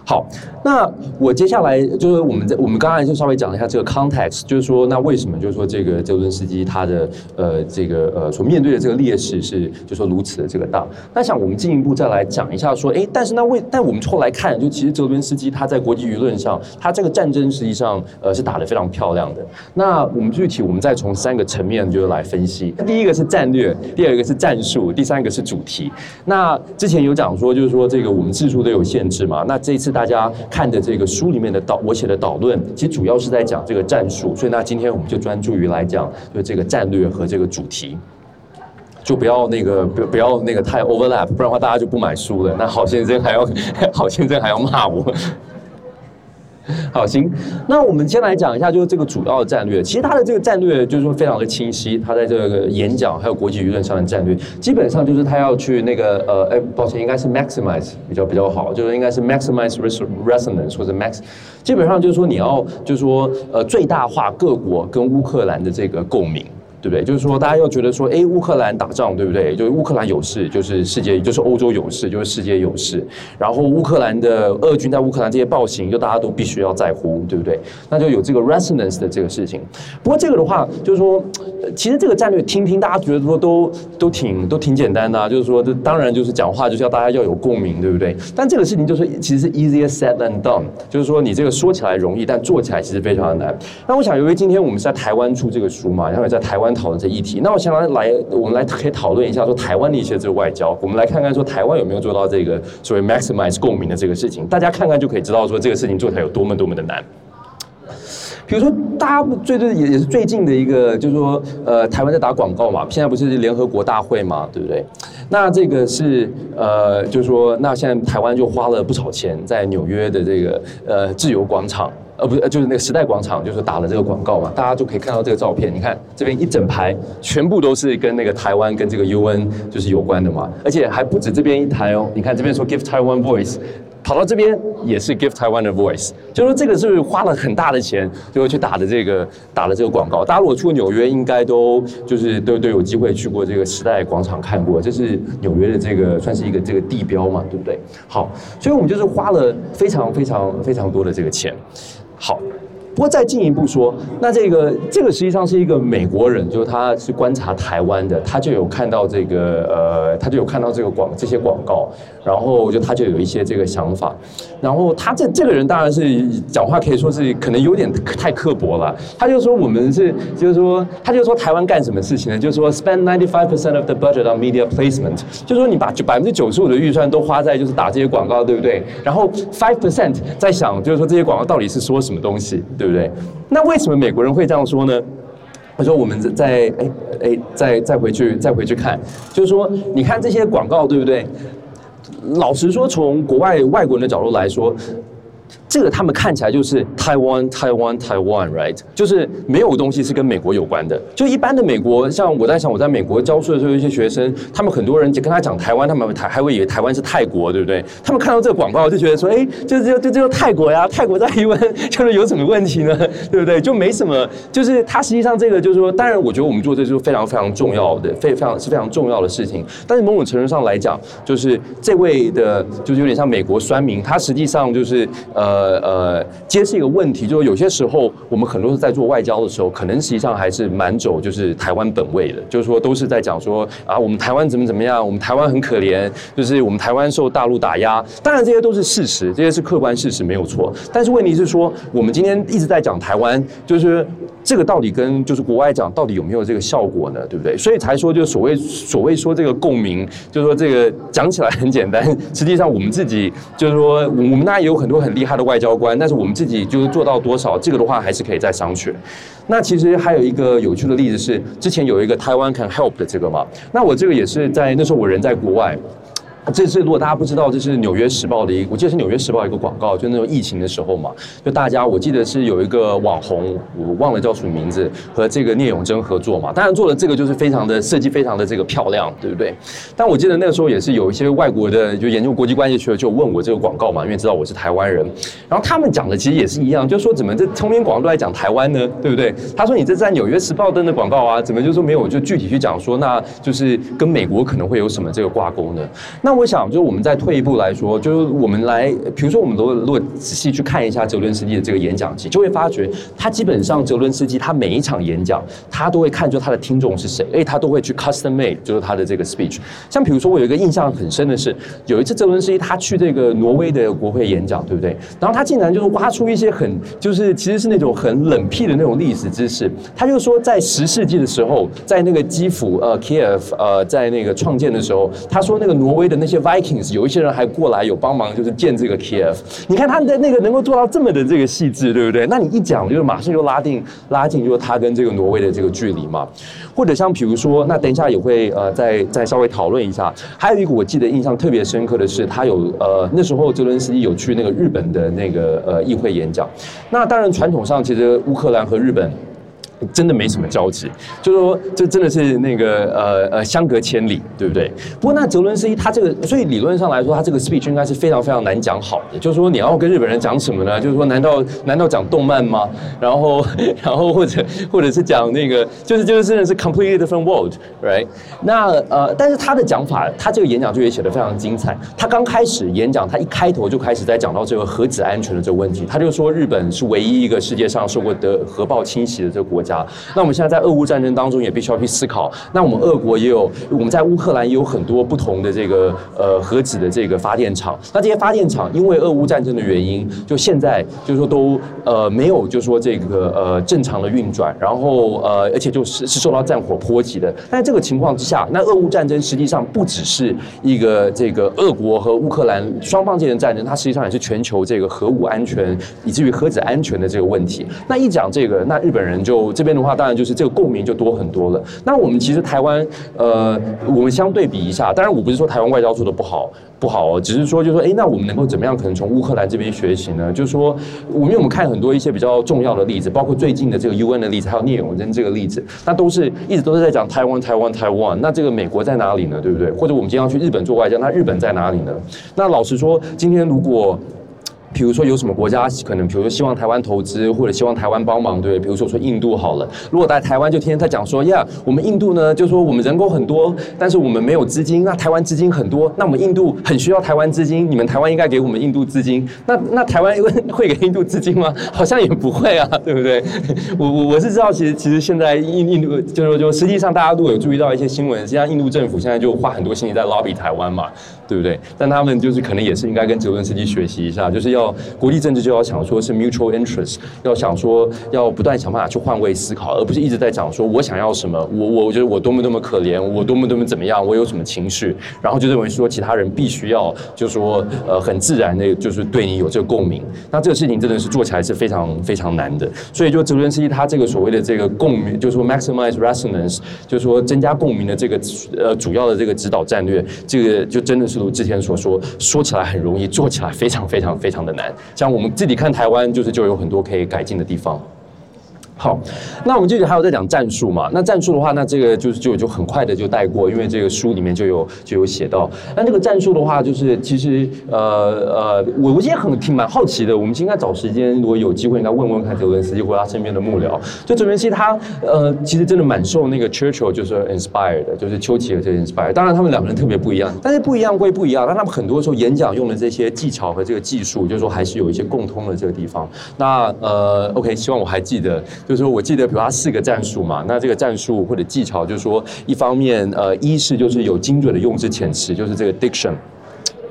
好，那我接下来就是我们在我们刚才就稍微讲了一下这个 context，就是说，那为什么就是说这个泽伦斯基他的呃这个呃所面对的这个劣势是就说如此的这个大？那想我们进一步再来讲一下，说，哎，但是那为但我们后来看，就其实泽伦斯基他在国际舆论上，他这个战争实际上呃是打得非常漂亮的。那我们具体我们再从三个层面就是来分析，第一个是战略，第二个是战术，第三个是主题。那之前有讲说，就是说这个我们字数都有限制嘛，那这次。大家看的这个书里面的导，我写的导论，其实主要是在讲这个战术，所以那今天我们就专注于来讲，就这个战略和这个主题，就不要那个不不要那个太 overlap，不然的话大家就不买书了。那郝先生还要 郝先生还要骂我。好，行，那我们先来讲一下，就是这个主要的战略。其实他的这个战略就是说非常的清晰，他在这个演讲还有国际舆论上的战略，基本上就是他要去那个呃，哎，抱歉，应该是 maximize 比较比较好，就是应该是 maximize resonance 或者 max，基本上就是说你要就是说呃最大化各国跟乌克兰的这个共鸣。对不对？就是说，大家又觉得说，哎，乌克兰打仗，对不对？就是乌克兰有事，就是世界，就是欧洲有事，就是世界有事。然后乌克兰的俄军在乌克兰这些暴行，就大家都必须要在乎，对不对？那就有这个 resonance 的这个事情。不过这个的话，就是说，其实这个战略听听，大家觉得说都都挺都挺简单的，就是说，这当然就是讲话就是要大家要有共鸣，对不对？但这个事情就是其实是 easier said than done，就是说你这个说起来容易，但做起来其实非常的难。那我想，由于今天我们是在台湾出这个书嘛，然后也在台湾。讨论这议题，那我先来来，我们来可以讨论一下说台湾的一些这个外交，我们来看看说台湾有没有做到这个所谓 maximize 共鸣的这个事情，大家看看就可以知道说这个事情做起来有多么多么的难。比如说，大家最最也也是最近的一个，就是说，呃，台湾在打广告嘛，现在不是联合国大会嘛，对不对？那这个是呃，就是说，那现在台湾就花了不少钱在纽约的这个呃自由广场，呃，不是，就是那个时代广场，就是打了这个广告嘛，大家就可以看到这个照片。你看这边一整排，全部都是跟那个台湾跟这个 UN 就是有关的嘛，而且还不止这边一台哦。你看这边说 Give Taiwan Voice。跑到这边也是 Give Taiwan a Voice，就说这个是花了很大的钱，最后去打的这个打了这个广告。大家如果去过纽约，应该都就是都都有机会去过这个时代广场看过，这是纽约的这个算是一个这个地标嘛，对不对？好，所以我们就是花了非常非常非常多的这个钱。好。不过再进一步说，那这个这个实际上是一个美国人，就是他是观察台湾的，他就有看到这个呃，他就有看到这个广这些广告，然后就他就有一些这个想法，然后他这这个人当然是讲话可以说是可能有点太刻薄了，他就说我们是就是说他就说台湾干什么事情呢？就是说 spend ninety five percent of the budget on media placement，就是说你把百分之九十五的预算都花在就是打这些广告，对不对？然后 five percent 在想就是说这些广告到底是说什么东西，对。对不对？那为什么美国人会这样说呢？他说：“我们再哎哎再再回去再回去看，就是说，你看这些广告，对不对？老实说，从国外外国人的角度来说。”这个他们看起来就是 Taiwan Taiwan Taiwan，right？就是没有东西是跟美国有关的。就一般的美国，像我在想，我在美国教书的时候，一些学生，他们很多人就跟他讲台湾，他们台还会以为台湾是泰国，对不对？他们看到这个广告就觉得说，哎，就就就就泰国呀，泰国在台湾就是有什么问题呢？对不对？就没什么，就是它实际上这个就是说，当然我觉得我们做这就是非常非常重要的，非非常是非常重要的事情。但是某种程度上来讲，就是这位的，就是有点像美国酸民，他实际上就是呃。呃，揭示一个问题，就是有些时候我们很多是在做外交的时候，可能实际上还是蛮走就是台湾本位的，就是说都是在讲说啊，我们台湾怎么怎么样，我们台湾很可怜，就是我们台湾受大陆打压。当然这些都是事实，这些是客观事实，没有错。但是问题是说，我们今天一直在讲台湾，就是这个到底跟就是国外讲到底有没有这个效果呢？对不对？所以才说就所谓所谓说这个共鸣，就是说这个讲起来很简单，实际上我们自己就是说我们那也有很多很厉害的。外交官，但是我们自己就是做到多少，这个的话还是可以再商榷。那其实还有一个有趣的例子是，之前有一个台湾 Can Help 的这个嘛，那我这个也是在那时候我人在国外。这次如果大家不知道，这是《纽约时报》的一，我记得是《纽约时报》一个广告，就那种疫情的时候嘛，就大家我记得是有一个网红，我忘了叫什么名字，和这个聂永贞合作嘛。当然做的这个就是非常的设计，非常的这个漂亮，对不对？但我记得那个时候也是有一些外国的就研究国际关系学者就问我这个广告嘛，因为知道我是台湾人，然后他们讲的其实也是一样，就说怎么这通篇广告都在讲台湾呢，对不对？他说你这在《纽约时报》登的广告啊，怎么就说没有就具体去讲说，那就是跟美国可能会有什么这个挂钩呢？那我想。就是我们再退一步来说，就是我们来，比如说我们如果如果仔细去看一下泽伦斯基的这个演讲集，就会发觉他基本上泽伦斯基他每一场演讲，他都会看出他的听众是谁，而且他都会去 custom made，就是他的这个 speech。像比如说我有一个印象很深的是，有一次泽伦斯基他去这个挪威的国会演讲，对不对？然后他竟然就是挖出一些很就是其实是那种很冷僻的那种历史知识，他就说在十世纪的时候，在那个基辅呃 Kiev 呃在那个创建的时候，他说那个挪威的那那些 Vikings，。有一些人还过来有帮忙，就是建这个 Kiev。你看他的那个能够做到这么的这个细致，对不对？那你一讲，就是马上就拉定拉近，就是他跟这个挪威的这个距离嘛。或者像比如说，那等一下也会呃再再稍微讨论一下。还有一个我记得印象特别深刻的是，他有呃那时候泽伦斯基有去那个日本的那个呃议会演讲。那当然传统上其实乌克兰和日本。真的没什么交集，就是说这真的是那个呃呃相隔千里，对不对？不过那泽伦斯基他这个，所以理论上来说，他这个 speech 应该是非常非常难讲好的。就是说你要跟日本人讲什么呢？就是说难道难道讲动漫吗？然后 然后或者或者是讲那个，就是就是真的是 completely different world，right？那呃，但是他的讲法，他这个演讲就也写得非常精彩。他刚开始演讲，他一开头就开始在讲到这个核子安全的这个问题。他就说日本是唯一一个世界上受过的核爆侵袭的这个国。家。那我们现在在俄乌战争当中也必须要去思考，那我们俄国也有我们在乌克兰也有很多不同的这个呃核子的这个发电厂，那这些发电厂因为俄乌战争的原因，就现在就是说都呃没有就是说这个呃正常的运转，然后呃而且就是是受到战火波及的。但这个情况之下，那俄乌战争实际上不只是一个这个俄国和乌克兰双方之间的战争，它实际上也是全球这个核武安全以至于核子安全的这个问题。那一讲这个，那日本人就这边的话，当然就是这个共鸣就多很多了。那我们其实台湾呃，我们相对比一下，当然我不是说台湾外交做的不好。不好哦，只是说，就说，哎，那我们能够怎么样？可能从乌克兰这边学习呢？就是说，因为我们看很多一些比较重要的例子，包括最近的这个 UN 的例子，还有聂永真这个例子，那都是一直都是在讲台湾、台湾、台湾。那这个美国在哪里呢？对不对？或者我们今天要去日本做外交，那日本在哪里呢？那老实说，今天如果。比如说有什么国家可能，比如说希望台湾投资或者希望台湾帮忙，对，比如说我说印度好了。如果在台湾就天天在讲说，呀，我们印度呢，就说我们人口很多，但是我们没有资金。那台湾资金很多，那我们印度很需要台湾资金，你们台湾应该给我们印度资金。那那台湾会给印度资金吗？好像也不会啊，对不对？我我我是知道，其实其实现在印印度就是就实际上大家都有注意到一些新闻，实际上印度政府现在就花很多心力在 lobby 台湾嘛，对不对？但他们就是可能也是应该跟泽伦斯基学习一下，就是要。国际政治就要想说是 mutual interest，要想说要不断想办法去换位思考，而不是一直在讲说我想要什么，我我我觉得我多么多么可怜，我多么多么怎么样，我有什么情绪，然后就认为说其他人必须要就说呃很自然的，就是对你有这个共鸣。那这个事情真的是做起来是非常非常难的。所以就泽伦斯基他这个所谓的这个共鸣，就是说 maximize resonance，就是说增加共鸣的这个呃主要的这个指导战略，这个就真的是如之前所说，说起来很容易，做起来非常非常非常的难。像我们自己看台湾，就是就有很多可以改进的地方。好，那我们这里还有在讲战术嘛？那战术的话，那这个就是就就很快的就带过，因为这个书里面就有就有写到。那这个战术的话，就是其实呃呃，我我今天很挺蛮好奇的。我们应该找时间，如果有机会，应该问问看泽伦斯基或他身边的幕僚。就泽伦斯基他呃，其实真的蛮受那个 Churchill 就是 inspired，就是丘吉尔这 inspired。当然他们两个人特别不一样，但是不一样归不一样，但他们很多时候演讲用的这些技巧和这个技术，就是说还是有一些共通的这个地方。那呃，OK，希望我还记得。就是说，我记得，比如他四个战术嘛，那这个战术或者技巧，就是说，一方面，呃，一是就是有精准的用字遣词，就是这个 diction。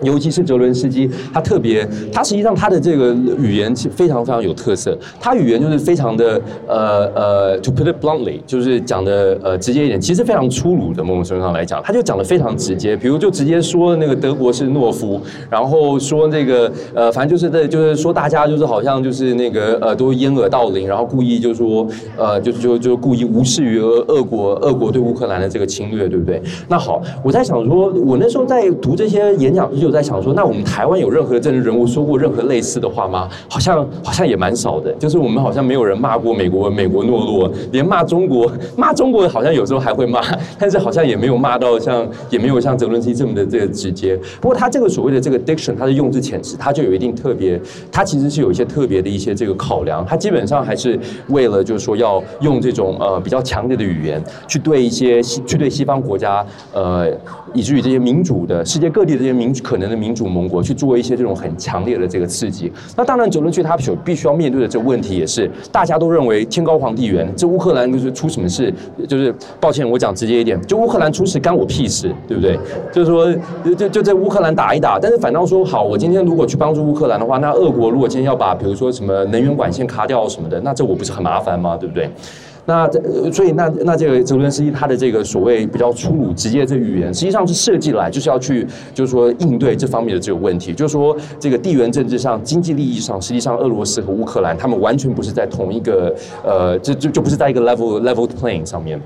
尤其是泽伦斯基，他特别，他实际上他的这个语言是非常非常有特色。他语言就是非常的呃呃，to put it bluntly，就是讲的呃直接一点，其实非常粗鲁的。某种程度上来讲，他就讲的非常直接。比如就直接说那个德国是懦夫，然后说那个呃，反正就是在就是说大家就是好像就是那个呃都掩耳盗铃，然后故意就说呃就就就故意无视于俄俄国俄国对乌克兰的这个侵略，对不对？那好，我在想说，我那时候在读这些演讲。就在想说，那我们台湾有任何政治人物说过任何类似的话吗？好像好像也蛮少的。就是我们好像没有人骂过美国，美国懦弱，连骂中国，骂中国好像有时候还会骂，但是好像也没有骂到像，也没有像泽伦斯基这么的这个直接。不过他这个所谓的这个 diction，他的用字遣词，他就有一定特别，他其实是有一些特别的一些这个考量。他基本上还是为了就是说要用这种呃比较强烈的语言去对一些西去对西方国家呃。以至于这些民主的世界各地这些民可能的民主盟国去做一些这种很强烈的这个刺激，那当然泽伦斯基他所必须要面对的这个问题也是大家都认为天高皇帝远，这乌克兰就是出什么事，就是抱歉我讲直接一点，就乌克兰出事干我屁事，对不对？就是说就就在乌克兰打一打，但是反倒说好，我今天如果去帮助乌克兰的话，那俄国如果今天要把比如说什么能源管线卡掉什么的，那这我不是很麻烦吗？对不对？那这所以那那这个泽连斯基他的这个所谓比较粗鲁直接这语言，实际上是设计来就是要去就是说应对这方面的这个问题，就是说这个地缘政治上、经济利益上，实际上俄罗斯和乌克兰他们完全不是在同一个呃，就就就不是在一个 level level plane 上面。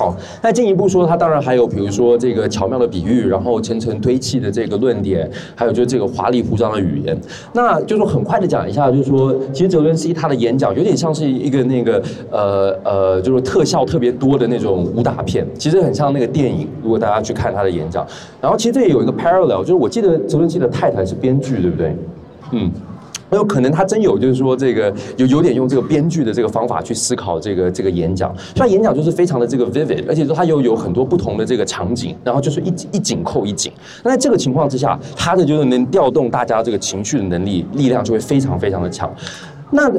好，那进一步说，他当然还有，比如说这个巧妙的比喻，然后层层堆砌的这个论点，还有就是这个华丽铺张的语言。那就是很快的讲一下，就是说，其实泽伦斯基他的演讲有点像是一个那个呃呃，就是特效特别多的那种武打片，其实很像那个电影。如果大家去看他的演讲，然后其实这也有一个 parallel，就是我记得泽伦斯基的太太是编剧，对不对？嗯。有可能他真有，就是说这个有有点用这个编剧的这个方法去思考这个这个演讲，所以演讲就是非常的这个 vivid，而且说他又有很多不同的这个场景，然后就是一一紧扣一紧。那在这个情况之下，他的就是能调动大家这个情绪的能力力量就会非常非常的强。那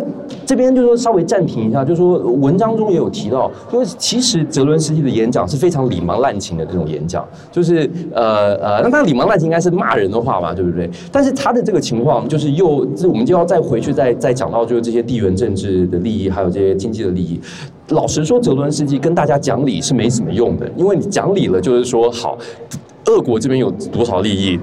这边就说稍微暂停一下，就说文章中也有提到，就是其实泽伦斯基的演讲是非常礼貌滥情的这种演讲，就是呃呃，那他礼貌滥情应该是骂人的话嘛，对不对？但是他的这个情况就是又，这我们就要再回去再再讲到就是这些地缘政治的利益，还有这些经济的利益。老实说，泽伦斯基跟大家讲理是没什么用的，因为你讲理了，就是说好，俄国这边有多少利益。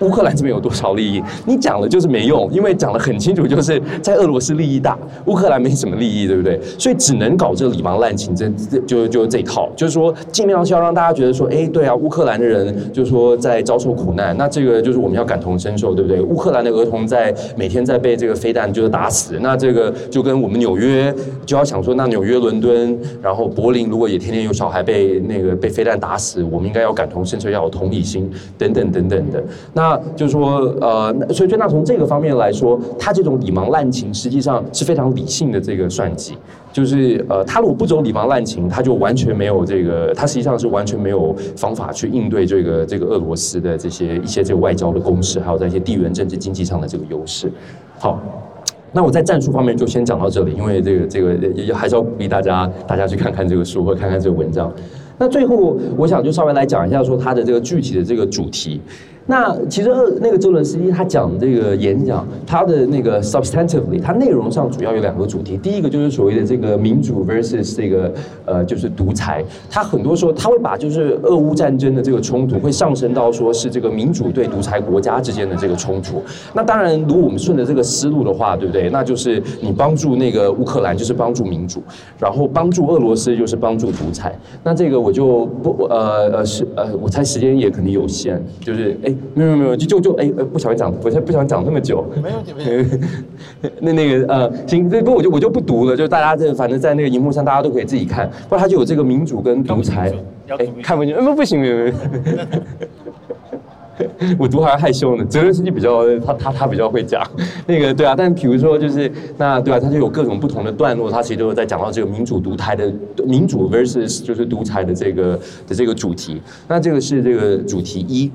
乌克兰这边有多少利益？你讲了就是没用，因为讲得很清楚，就是在俄罗斯利益大，乌克兰没什么利益，对不对？所以只能搞这礼盲滥情，这这就就这一套，就是说尽量是要让大家觉得说，哎，对啊，乌克兰的人就是说在遭受苦难，那这个就是我们要感同身受，对不对？乌克兰的儿童在每天在被这个飞弹就是打死，那这个就跟我们纽约就要想说，那纽约、伦敦，然后柏林，如果也天天有小孩被那个被飞弹打死，我们应该要感同身受，要有同理心，等等等等的。那那就是说，呃，所以就那从这个方面来说，他这种礼盲滥情实际上是非常理性的这个算计。就是呃，他如果不走礼盲滥情，他就完全没有这个，他实际上是完全没有方法去应对这个这个俄罗斯的这些一些这个外交的攻势，还有在一些地缘政治经济上的这个优势。好，那我在战术方面就先讲到这里，因为这个这个也还是要鼓励大家大家去看看这个书或看看这个文章。那最后我想就稍微来讲一下说他的这个具体的这个主题。那其实那个周伦斯基他讲这个演讲，他的那个 substantively，他内容上主要有两个主题。第一个就是所谓的这个民主 versus 这个呃就是独裁。他很多时候他会把就是俄乌战争的这个冲突会上升到说是这个民主对独裁国家之间的这个冲突。那当然，如果我们顺着这个思路的话，对不对？那就是你帮助那个乌克兰就是帮助民主，然后帮助俄罗斯就是帮助独裁。那这个我就不呃呃是呃我猜时间也肯定有限，就是哎。没有没有，就就就哎呃，不想讲，我现在不想讲那么久。没有没有。那那个呃，行，这不我就我就不读了，就大家这反正在那个荧幕上，大家都可以自己看。不然他就有这个民主跟独裁。哎，看不见，不不行。我读还害羞呢，泽连斯基比较他他他比较会讲。那个对啊，但比如说就是那对啊，他就有各种不同的段落，他其实都是在讲到这个民主独裁的民主 versus 就是独裁的这个的这个主题。那这个是这个主题一。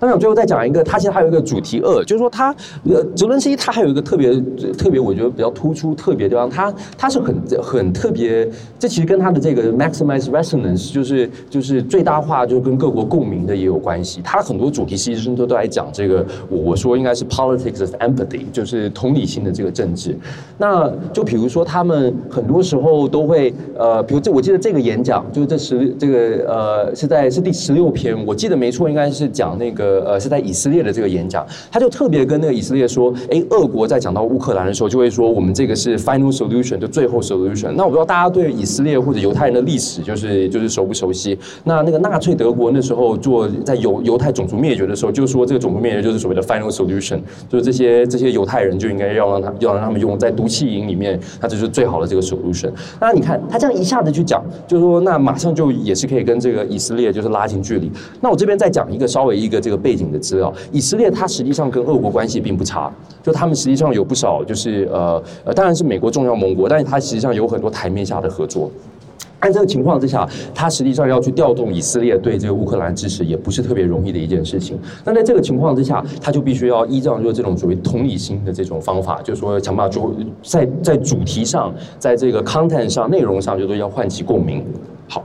那我最后再讲一个，他其实还有一个主题二，就是说他呃泽伦斯基他还有一个特别特别，我觉得比较突出特别地方，他他是很很特别，这其实跟他的这个 maximize resonance 就是就是最大化，就是跟各国共鸣的也有关系。他很多主题其实都都在讲这个，我我说应该是 politics of empathy，就是同理心的这个政治。那就比如说他们很多时候都会呃，比如这我记得这个演讲就是这十这个呃是在是第十六篇，我记得没错，应该是讲那个。呃呃，是在以色列的这个演讲，他就特别跟那个以色列说：“哎，俄国在讲到乌克兰的时候，就会说我们这个是 final solution，就最后 solution。”那我不知道大家对以色列或者犹太人的历史就是就是熟不熟悉？那那个纳粹德国那时候做在犹犹太种族灭绝的时候，就说这个种族灭绝就是所谓的 final solution，就是这些这些犹太人就应该要让他要让他们用在毒气营里面，那这是最好的这个 solution。那你看他这样一下子去讲，就是说那马上就也是可以跟这个以色列就是拉近距离。那我这边再讲一个稍微一个这个。背景的资料，以色列它实际上跟俄国关系并不差，就他们实际上有不少，就是呃呃，当然是美国重要盟国，但是它实际上有很多台面下的合作。按这个情况之下，它实际上要去调动以色列对这个乌克兰支持，也不是特别容易的一件事情。那在这个情况之下，他就必须要依照就是这种所谓同理心的这种方法，就是说想办法就在在主题上，在这个 content 上、内容上，就都要唤起共鸣。好，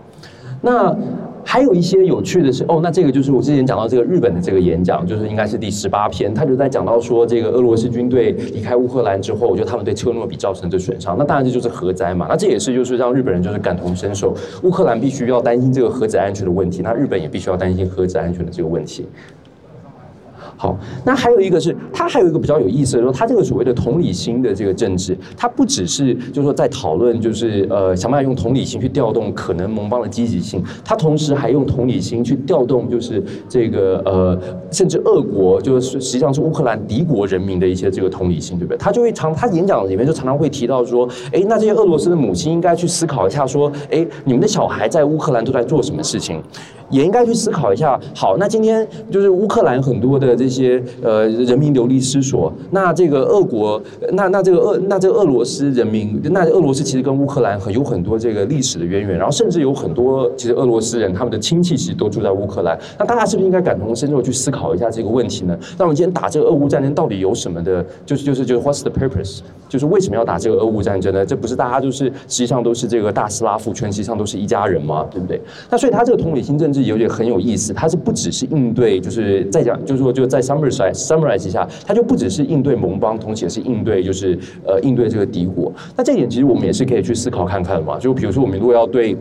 那。还有一些有趣的是，哦，那这个就是我之前讲到这个日本的这个演讲，就是应该是第十八篇，他就在讲到说，这个俄罗斯军队离开乌克兰之后，我觉得他们对车诺比造成的损伤，那当然这就是核灾嘛，那这也是就是让日本人就是感同身受，乌克兰必须要担心这个核子安全的问题，那日本也必须要担心核子安全的这个问题。好，那还有一个是，他还有一个比较有意思的说，他这个所谓的同理心的这个政治，他不只是就是说在讨论，就是呃想办法用同理心去调动可能盟邦的积极性，他同时还用同理心去调动，就是这个呃甚至俄国就是实际上是乌克兰敌国人民的一些这个同理心，对不对？他就会常他演讲里面就常常会提到说，哎，那这些俄罗斯的母亲应该去思考一下，说，哎，你们的小孩在乌克兰都在做什么事情，也应该去思考一下。好，那今天就是乌克兰很多的这。些呃人民流离失所。那这个俄国，那那这个俄那这个俄罗斯人民，那俄罗斯其实跟乌克兰很有很多这个历史的渊源，然后甚至有很多其实俄罗斯人他们的亲戚其实都住在乌克兰。那大家是不是应该感同身受去思考一下这个问题呢？那我们今天打这个俄乌战争到底有什么的？就是就是就是 What's the purpose？就是为什么要打这个俄乌战争呢？这不是大家就是实际上都是这个大斯拉夫圈，实际上都是一家人嘛，对不对？那所以他这个同理心政治有点很有意思，他是不只是应对，就是再讲就是说就在 summarize summarize 一下，它就不只是应对盟邦，同时也是应对就是呃应对这个敌国。那这点其实我们也是可以去思考看看嘛。就比如说我们如果要对。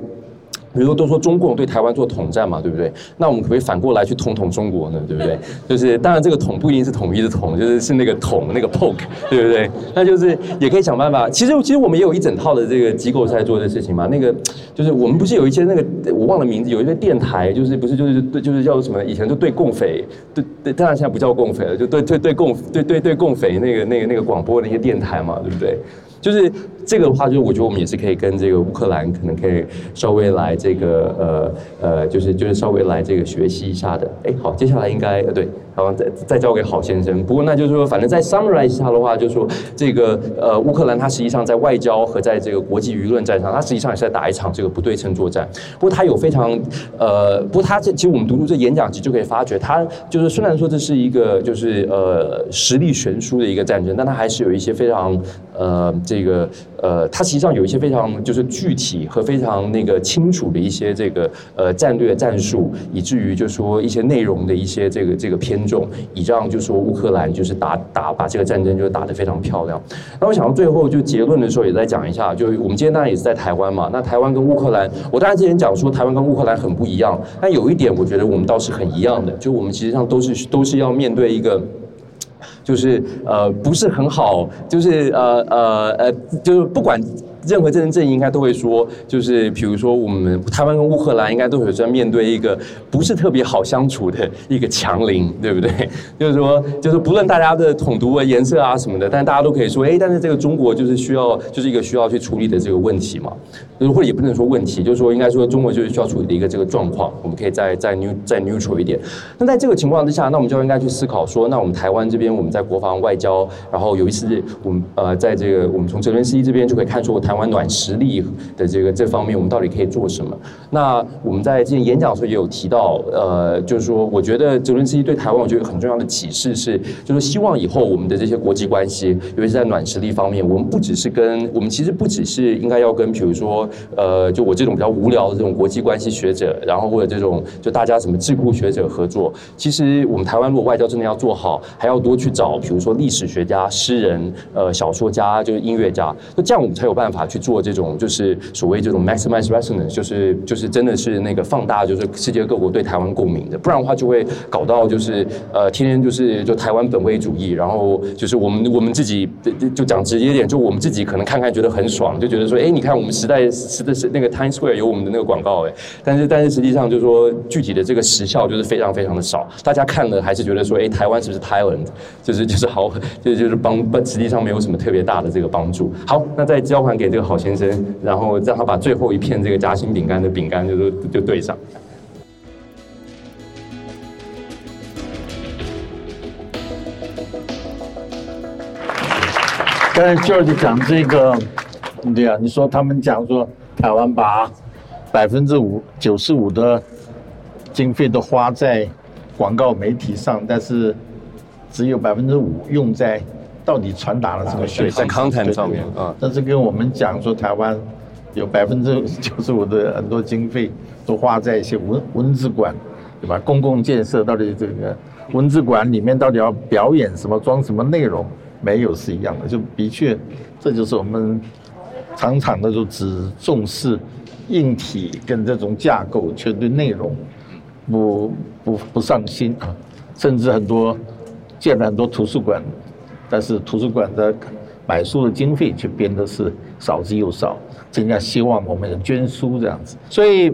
比如说，都说中共对台湾做统战嘛，对不对？那我们可不可以反过来去统统中国呢？对不对？就是当然，这个统不一定是统一的统，就是是那个统那个 poke，对不对？那就是也可以想办法。其实，其实我们也有一整套的这个机构在做的事情嘛。那个就是我们不是有一些那个我忘了名字，有一些电台，就是不是就是对就是叫什么？以前就对共匪，对对，当然现在不叫共匪了，就对对对共对对对共匪那个那个那个广播的一些电台嘛，对不对？就是这个的话，就是我觉得我们也是可以跟这个乌克兰可能可以稍微来这个呃呃，就是就是稍微来这个学习一下的。哎，好，接下来应该呃对。好，再再交给郝先生。不过那就是说，反正在 summarize 下的话，就是说这个呃，乌克兰它实际上在外交和在这个国际舆论战上，它实际上也是在打一场这个不对称作战。不过它有非常呃，不过它这其实我们读读这演讲集就可以发觉，它就是虽然说这是一个就是呃实力悬殊的一个战争，但它还是有一些非常呃这个呃，它实际上有一些非常就是具体和非常那个清楚的一些这个呃战略战术，以至于就是说一些内容的一些这个这个偏。重，以这样就说乌克兰就是打打把这个战争就打得非常漂亮。那我想到最后就结论的时候也在讲一下，就是我们今天当然也是在台湾嘛。那台湾跟乌克兰，我当然之前讲说台湾跟乌克兰很不一样，但有一点我觉得我们倒是很一样的，就我们实际上都是都是要面对一个，就是呃不是很好，就是呃呃呃，就是不管。任何政治阵营应该都会说，就是比如说我们台湾跟乌克兰应该都有在面对一个不是特别好相处的一个强邻，对不对？就是说，就是不论大家的统独啊颜色啊什么的，但大家都可以说，哎，但是这个中国就是需要，就是一个需要去处理的这个问题嘛。或者也不能说问题，就是说应该说中国就是需要处理的一个这个状况。我们可以再再 new 再 neutral 一点。那在这个情况之下，那我们就应该去思考说，那我们台湾这边我们在国防外交，然后有一次我们呃在这个我们从泽连斯基这边就可以看出台台湾软实力的这个这方面，我们到底可以做什么？那我们在之前演讲的时候也有提到，呃，就是说我觉得泽连斯基对台湾我觉得很重要的启示是，就是希望以后我们的这些国际关系，尤其是在软实力方面，我们不只是跟我们其实不只是应该要跟比如说。呃，就我这种比较无聊的这种国际关系学者，然后或者这种就大家什么智库学者合作，其实我们台湾如果外交真的要做好，还要多去找，比如说历史学家、诗人、呃小说家，就是音乐家，那这样我们才有办法去做这种就是所谓这种 maximize resonance，就是就是真的是那个放大，就是世界各国对台湾共鸣的，不然的话就会搞到就是呃天天就是就台湾本位主义，然后就是我们我们自己就讲直接点，就我们自己可能看看觉得很爽，就觉得说，哎，你看我们时代时代。是那个 Times Square 有我们的那个广告哎，但是但是实际上就是说具体的这个时效就是非常非常的少，大家看了还是觉得说哎台湾是不是 Thailand，就是就是好，就就是帮帮实际上没有什么特别大的这个帮助。好，那再交还给这个郝先生，然后让他把最后一片这个夹心饼干的饼干就都就对上。刚才 George 讲这个。对啊，你说他们讲说台湾把百分之五九十五的经费都花在广告媒体上，但是只有百分之五用在到底传达了这个讯息在 content 上面啊。但是跟我们讲说台湾有百分之九十五的很多经费都花在一些文文字馆，对吧？公共建设到底这个文字馆里面到底要表演什么、装什么内容，没有是一样的。就的确，这就是我们。常常的就只重视硬体跟这种架构，却对内容不不不上心啊，甚至很多建了很多图书馆，但是图书馆的买书的经费却变得是少之又少，人家希望我们捐书这样子，所以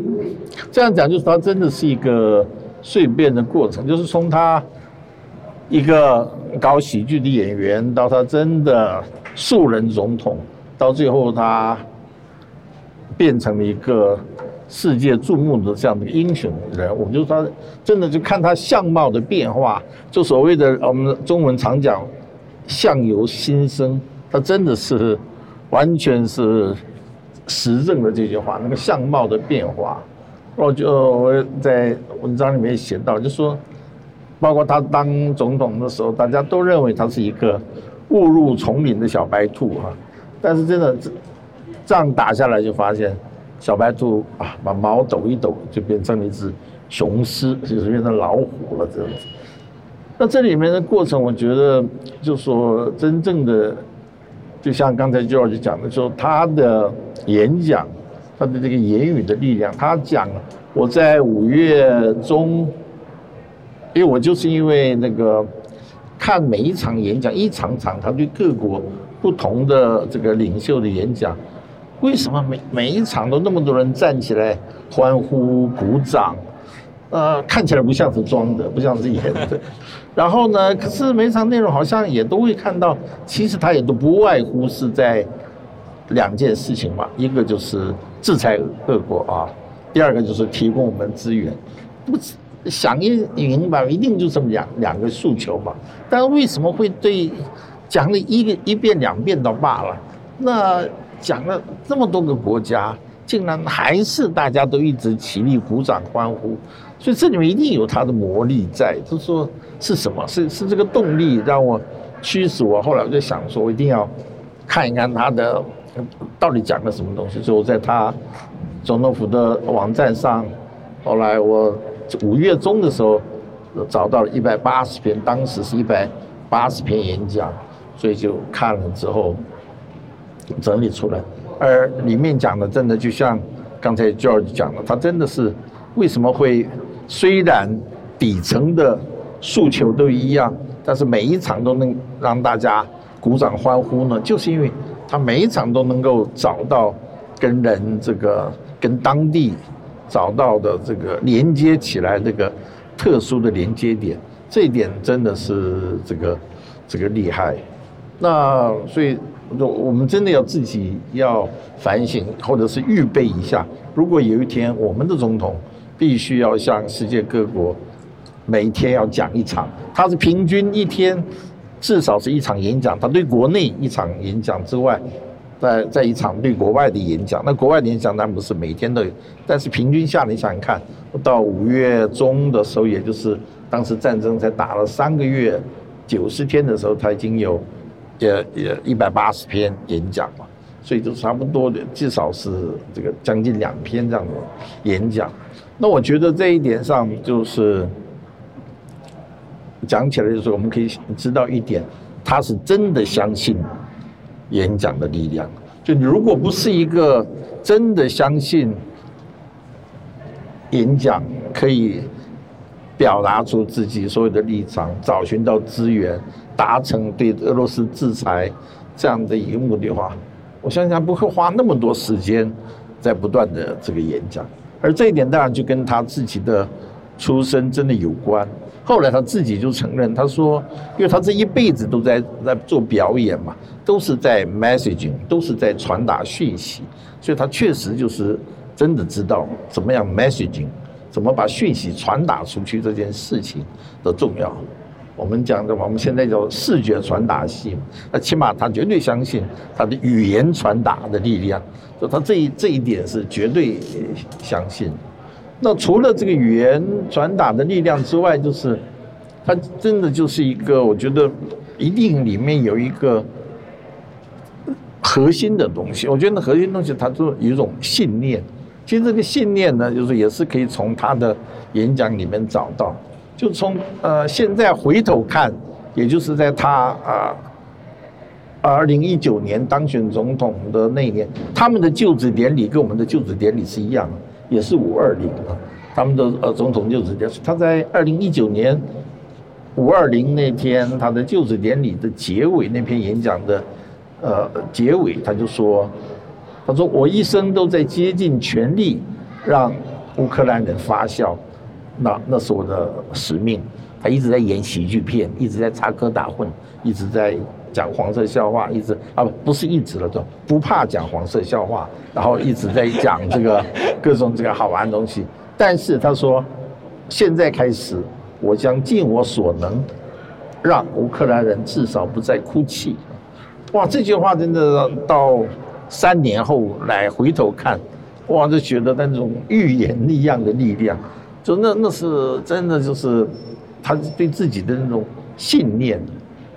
这样讲就是他真的是一个蜕变的过程，就是从他一个搞喜剧的演员到他真的素人总统。到最后，他变成了一个世界注目的这样的英雄人物，就是他真的就看他相貌的变化，就所谓的我们中文常讲“相由心生”，他真的是完全是实证了这句话。那个相貌的变化，我就我在文章里面写到，就说，包括他当总统的时候，大家都认为他是一个误入丛林的小白兔哈，但是真的这仗打下来就发现。小白兔啊，把毛抖一抖，就变成了一只雄狮，就是变成老虎了这样子。那这里面的过程，我觉得就说真正的，就像刚才 George 讲的，说他的演讲，他的这个言语的力量，他讲我在五月中，因为我就是因为那个看每一场演讲，一场场他对各国不同的这个领袖的演讲。为什么每每一场都那么多人站起来欢呼鼓掌？呃，看起来不像是装的，不像是演的。然后呢，可是每场内容好像也都会看到，其实他也都不外乎是在两件事情嘛，一个就是制裁俄国啊，第二个就是提供我们资源。不是想一明白，一定就这么两两个诉求嘛。但为什么会对讲了一个一遍两遍都罢了？那？讲了这么多个国家，竟然还是大家都一直起立鼓掌欢呼，所以这里面一定有它的魔力在。就是说是什么？是是这个动力让我驱使我。后来我就想说，我一定要看一看他的到底讲了什么东西。所以我在他总统府的网站上，后来我五月中的时候找到了一百八十篇，当时是一百八十篇演讲，所以就看了之后。整理出来，而里面讲的真的就像刚才 George 讲的，他真的是为什么会虽然底层的诉求都一样，但是每一场都能让大家鼓掌欢呼呢？就是因为他每一场都能够找到跟人这个跟当地找到的这个连接起来这个特殊的连接点，这一点真的是这个这个厉害。那所以。我我们真的要自己要反省，或者是预备一下。如果有一天我们的总统必须要向世界各国每天要讲一场，他是平均一天至少是一场演讲，他对国内一场演讲之外，在在一场对国外的演讲。那国外的演讲当然不是每天都有，但是平均下来你想想看，到五月中的时候，也就是当时战争才打了三个月九十天的时候，他已经有。也也一百八十篇演讲嘛，所以就差不多的，至少是这个将近两篇这样的演讲。那我觉得这一点上，就是讲起来就是我们可以知道一点，他是真的相信演讲的力量。就你如果不是一个真的相信演讲可以表达出自己所有的立场，找寻到资源。达成对俄罗斯制裁这样的一个目的话，我想想不会花那么多时间在不断的这个演讲，而这一点当然就跟他自己的出身真的有关。后来他自己就承认，他说，因为他这一辈子都在在做表演嘛，都是在 messaging，都是在传达讯息，所以他确实就是真的知道怎么样 messaging，怎么把讯息传达出去这件事情的重要。我们讲的，我们现在叫视觉传达系，那起码他绝对相信他的语言传达的力量，就他这一这一点是绝对相信。那除了这个语言传达的力量之外，就是他真的就是一个，我觉得一定里面有一个核心的东西。我觉得核心东西，它就有一种信念。其实这个信念呢，就是也是可以从他的演讲里面找到。就从呃现在回头看，也就是在他啊二零一九年当选总统的那一年，他们的就职典礼跟我们的就职典礼是一样的，也是五二零啊，他们的呃总统就职典礼，他在二零一九年五二零那天他的就职典礼的结尾那篇演讲的呃结尾，他就说，他说我一生都在竭尽全力让乌克兰人发笑。那那是我的使命。他一直在演喜剧片，一直在插科打诨，一直在讲黄色笑话，一直啊不是一直了，都不怕讲黄色笑话，然后一直在讲这个各种这个好玩的东西。但是他说，现在开始，我将尽我所能，让乌克兰人至少不再哭泣。哇，这句话真的到三年后来回头看，哇，就觉得那种预言一样的力量，就那那是真的就是他对自己的那种信念。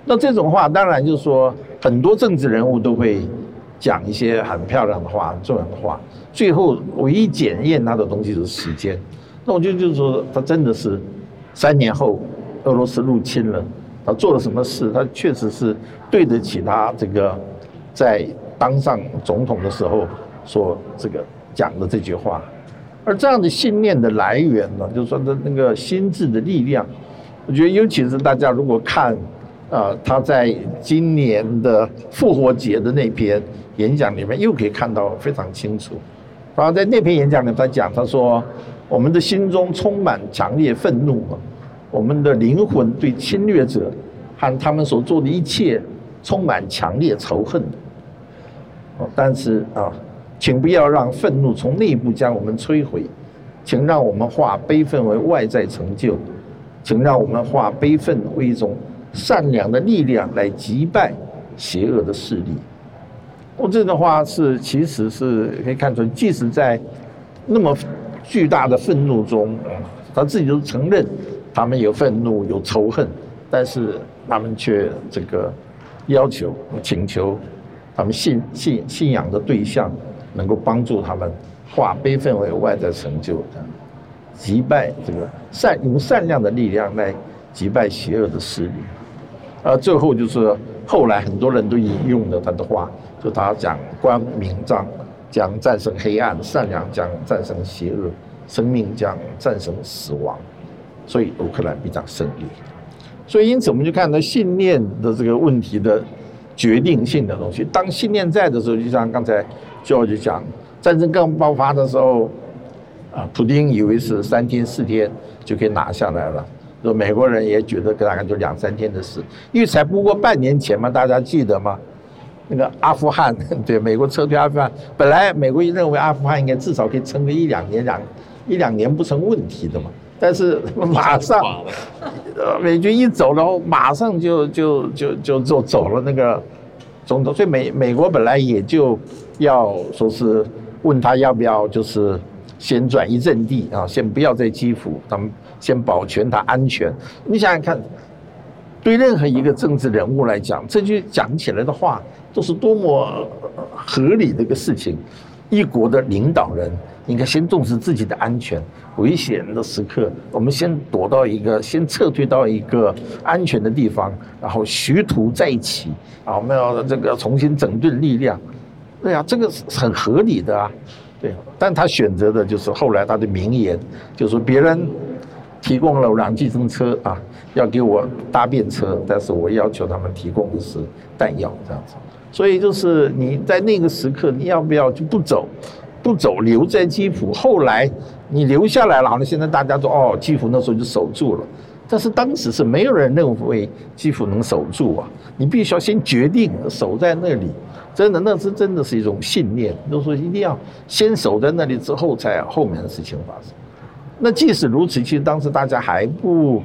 那这种话当然就是说，很多政治人物都会讲一些很漂亮的话、重要的话，最后唯一检验他的东西就是时间。那我觉得就是说，他真的是三年后俄罗斯入侵了。他做了什么事？他确实是对得起他这个在当上总统的时候所这个讲的这句话。而这样的信念的来源呢，就是说的那个心智的力量。我觉得，尤其是大家如果看啊，他在今年的复活节的那篇演讲里面，又可以看到非常清楚。然后在那篇演讲里，他讲他说：“我们的心中充满强烈愤怒。”我们的灵魂对侵略者和他们所做的一切充满强烈仇恨。但是啊，请不要让愤怒从内部将我们摧毁，请让我们化悲愤为外在成就，请让我们化悲愤为一种善良的力量来击败邪恶的势力。我这的话是，其实是可以看出，即使在那么巨大的愤怒中，他自己都承认。他们有愤怒，有仇恨，但是他们却这个要求、请求他们信信信仰的对象能够帮助他们化悲愤为外在成就，击败这个善用善良的力量来击败邪恶的势力。而最后就是后来很多人都引用了他的话，就他讲光明将将战胜黑暗，善良将战胜邪恶，生命将战胜死亡。所以乌克兰必将胜利。所以因此我们就看到信念的这个问题的决定性的东西。当信念在的时候，就像刚才就就讲，战争刚爆发的时候，啊，普京以为是三天四天就可以拿下来了，说美国人也觉得大概就两三天的事，因为才不过半年前嘛，大家记得吗？那个阿富汗，对美国撤退阿富汗，本来美国认为阿富汗应该至少可以撑个一两年，两一两年不成问题的嘛。但是马上，美军一走，然后马上就就就就就走了那个总统，所以美美国本来也就要说是问他要不要就是先转移阵地啊，先不要在基辅，他们先保全他安全。你想想看，对任何一个政治人物来讲，这句讲起来的话都是多么合理的一个事情。一国的领导人应该先重视自己的安全。危险的时刻，我们先躲到一个，先撤退到一个安全的地方，然后徐图再起啊！我们要这个重新整顿力量。对呀，这个是很合理的啊。对，但他选择的就是后来他的名言，就是别人提供了辆计程车啊，要给我搭便车，但是我要求他们提供的是弹药这样子。所以就是你在那个时刻，你要不要就不走？不走，留在基辅。后来你留下来了，那现在大家说哦，基辅那时候就守住了。但是当时是没有人认为基辅能守住啊。你必须要先决定守在那里，真的那是真的是一种信念，就是说一定要先守在那里之后，才后面的事情发生。那即使如此，其实当时大家还不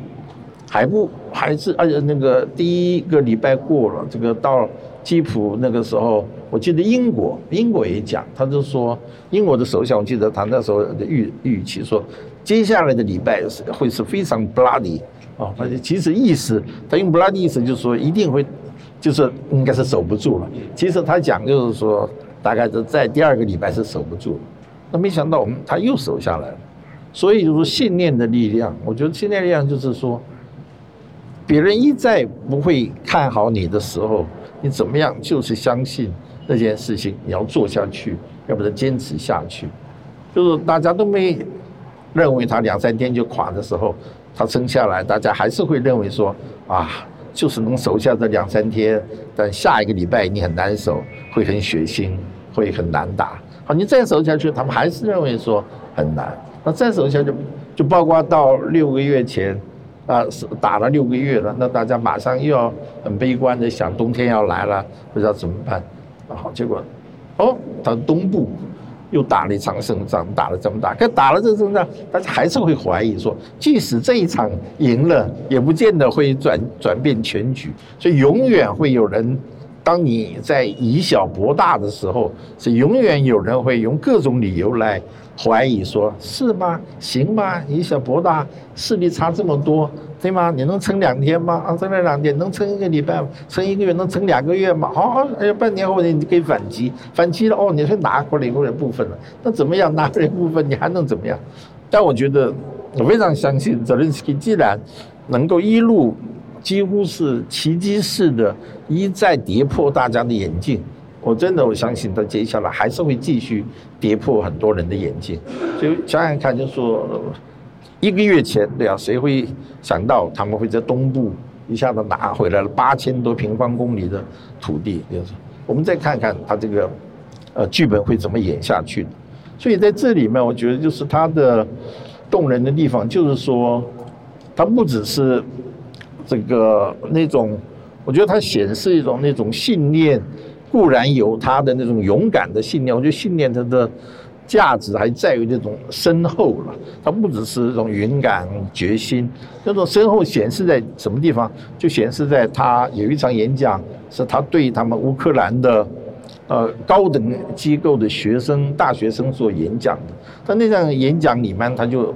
还不还是而且那个第一个礼拜过了，这个到。基辅那个时候，我记得英国，英国也讲，他就说，英国的首相，我记得他那时候的预预期说，接下来的礼拜是会是非常 bloody 啊，他其实意思，他用 bloody 意思就是说一定会，就是应该是守不住了。其实他讲就是说，大概是在第二个礼拜是守不住了。那没想到我们他又守下来了，所以就是信念的力量，我觉得信念力量就是说，别人一再不会看好你的时候。你怎么样？就是相信那件事情，你要做下去，要不然坚持下去。就是大家都没认为他两三天就垮的时候，他撑下来，大家还是会认为说啊，就是能守下这两三天，但下一个礼拜你很难守，会很血腥，会很难打。好，你再守下去，他们还是认为说很难。那再守下去，就包括到六个月前啊，打了六个月了，那大家马上又要很悲观的想冬天要来了，不知道怎么办。好，结果，哦，他东部又打了一场胜仗，打了这么大，可打了这胜仗，大家还是会怀疑说，即使这一场赢了，也不见得会转转变全局，所以永远会有人。当你在以小博大的时候，是永远有人会用各种理由来怀疑，说是吗？行吗？以小博大，势力差这么多，对吗？你能撑两天吗？啊，撑了两天，能撑一个礼拜，撑一个月，能撑两个月吗？好，哎呀，半年后你就可以反击，反击了哦，你是拿回来一部分了，那怎么样？拿回来一部分，你还能怎么样？但我觉得，我非常相信泽连斯基，既然能够一路。几乎是奇迹式的，一再跌破大家的眼镜。我真的我相信他接下来还是会继续跌破很多人的眼镜。所以想想看，就说一个月前，对啊，谁会想到他们会在东部一下子拿回来了八千多平方公里的土地？就是我们再看看他这个呃剧本会怎么演下去。所以在这里面，我觉得就是他的动人的地方，就是说他不只是。这个那种，我觉得他显示一种那种信念，固然有他的那种勇敢的信念。我觉得信念它的价值还在于这种深厚了。它不只是这种勇敢决心，那种深厚显示在什么地方？就显示在他有一场演讲，是他对他们乌克兰的呃高等机构的学生、大学生做演讲的。他那场演讲里面，他就。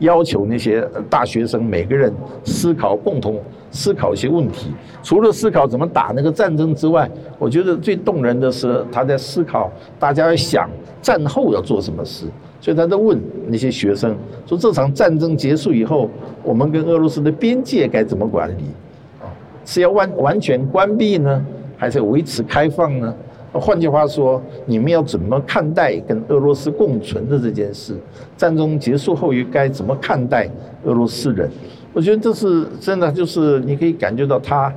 要求那些大学生每个人思考，共同思考一些问题。除了思考怎么打那个战争之外，我觉得最动人的是他在思考，大家要想战后要做什么事。所以他在问那些学生说：这场战争结束以后，我们跟俄罗斯的边界该怎么管理？啊是要完完全关闭呢，还是维持开放呢？换句话说，你们要怎么看待跟俄罗斯共存的这件事？战争结束后又该怎么看待俄罗斯人？我觉得这是真的，就是你可以感觉到他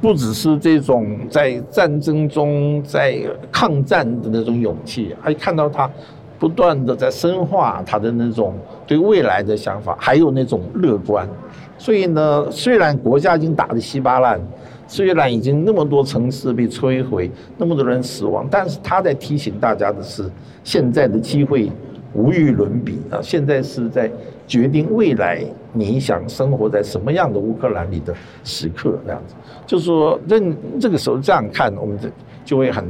不只是这种在战争中在抗战的那种勇气，还看到他不断的在深化他的那种对未来的想法，还有那种乐观。所以呢，虽然国家已经打得稀巴烂。虽然已经那么多城市被摧毁，那么多人死亡，但是他在提醒大家的是，现在的机会无与伦比啊！现在是在决定未来你想生活在什么样的乌克兰里的时刻，这样子。就是说，认这个时候这样看，我们这就会很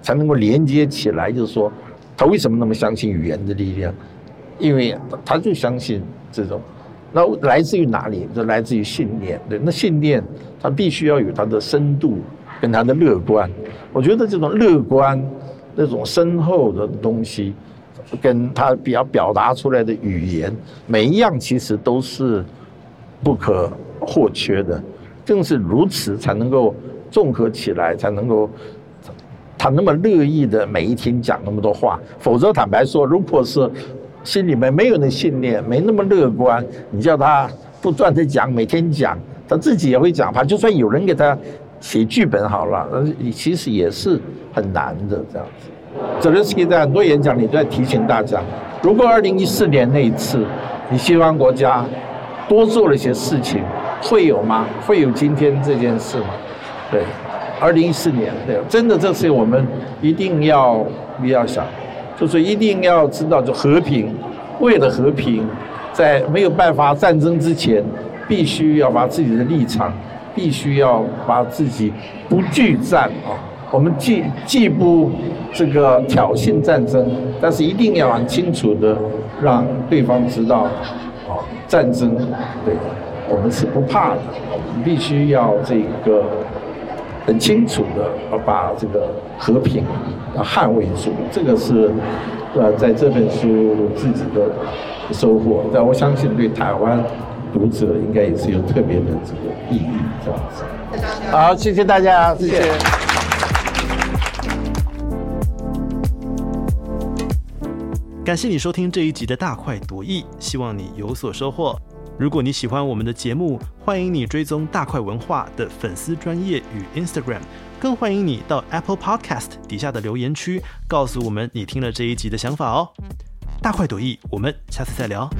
才能够连接起来。就是说，他为什么那么相信语言的力量？因为他就相信这种。那来自于哪里？这来自于信念。对，那信念它必须要有它的深度跟它的乐观。我觉得这种乐观、那种深厚的东西，跟他比较表达出来的语言，每一样其实都是不可或缺的。正是如此，才能够综合起来，才能够他那么乐意的每一天讲那么多话。否则，坦白说，如果是心里面没有那信念，没那么乐观，你叫他不断的讲，每天讲，他自己也会讲。他就算有人给他写剧本好了，其实也是很难的这样子。泽连斯基在很多演讲里都在提醒大家：，如果二零一四年那一次，你西方国家多做了一些事情，会有吗？会有今天这件事吗？对，二零一四年，对，真的，这是我们一定要你要想。就是一定要知道，就和平，为了和平，在没有办法战争之前，必须要把自己的立场，必须要把自己不惧战啊。我们既既不这个挑衅战争，但是一定要很清楚的让对方知道，啊，战争对我们是不怕的，我们必须要这个。很清楚的把这个和平啊捍卫住，这个是呃在这本书自己的收获。但我相信对台湾读者应该也是有特别的这个意义，这样子。好，谢谢大家，谢谢。感谢你收听这一集的大快朵颐希望你有所收获。如果你喜欢我们的节目欢迎你追踪大快文化的粉丝专业与 instagram 更欢迎你到 apple podcast 底下的留言区告诉我们你听了这一集的想法哦。大快朵颐我们下次再聊。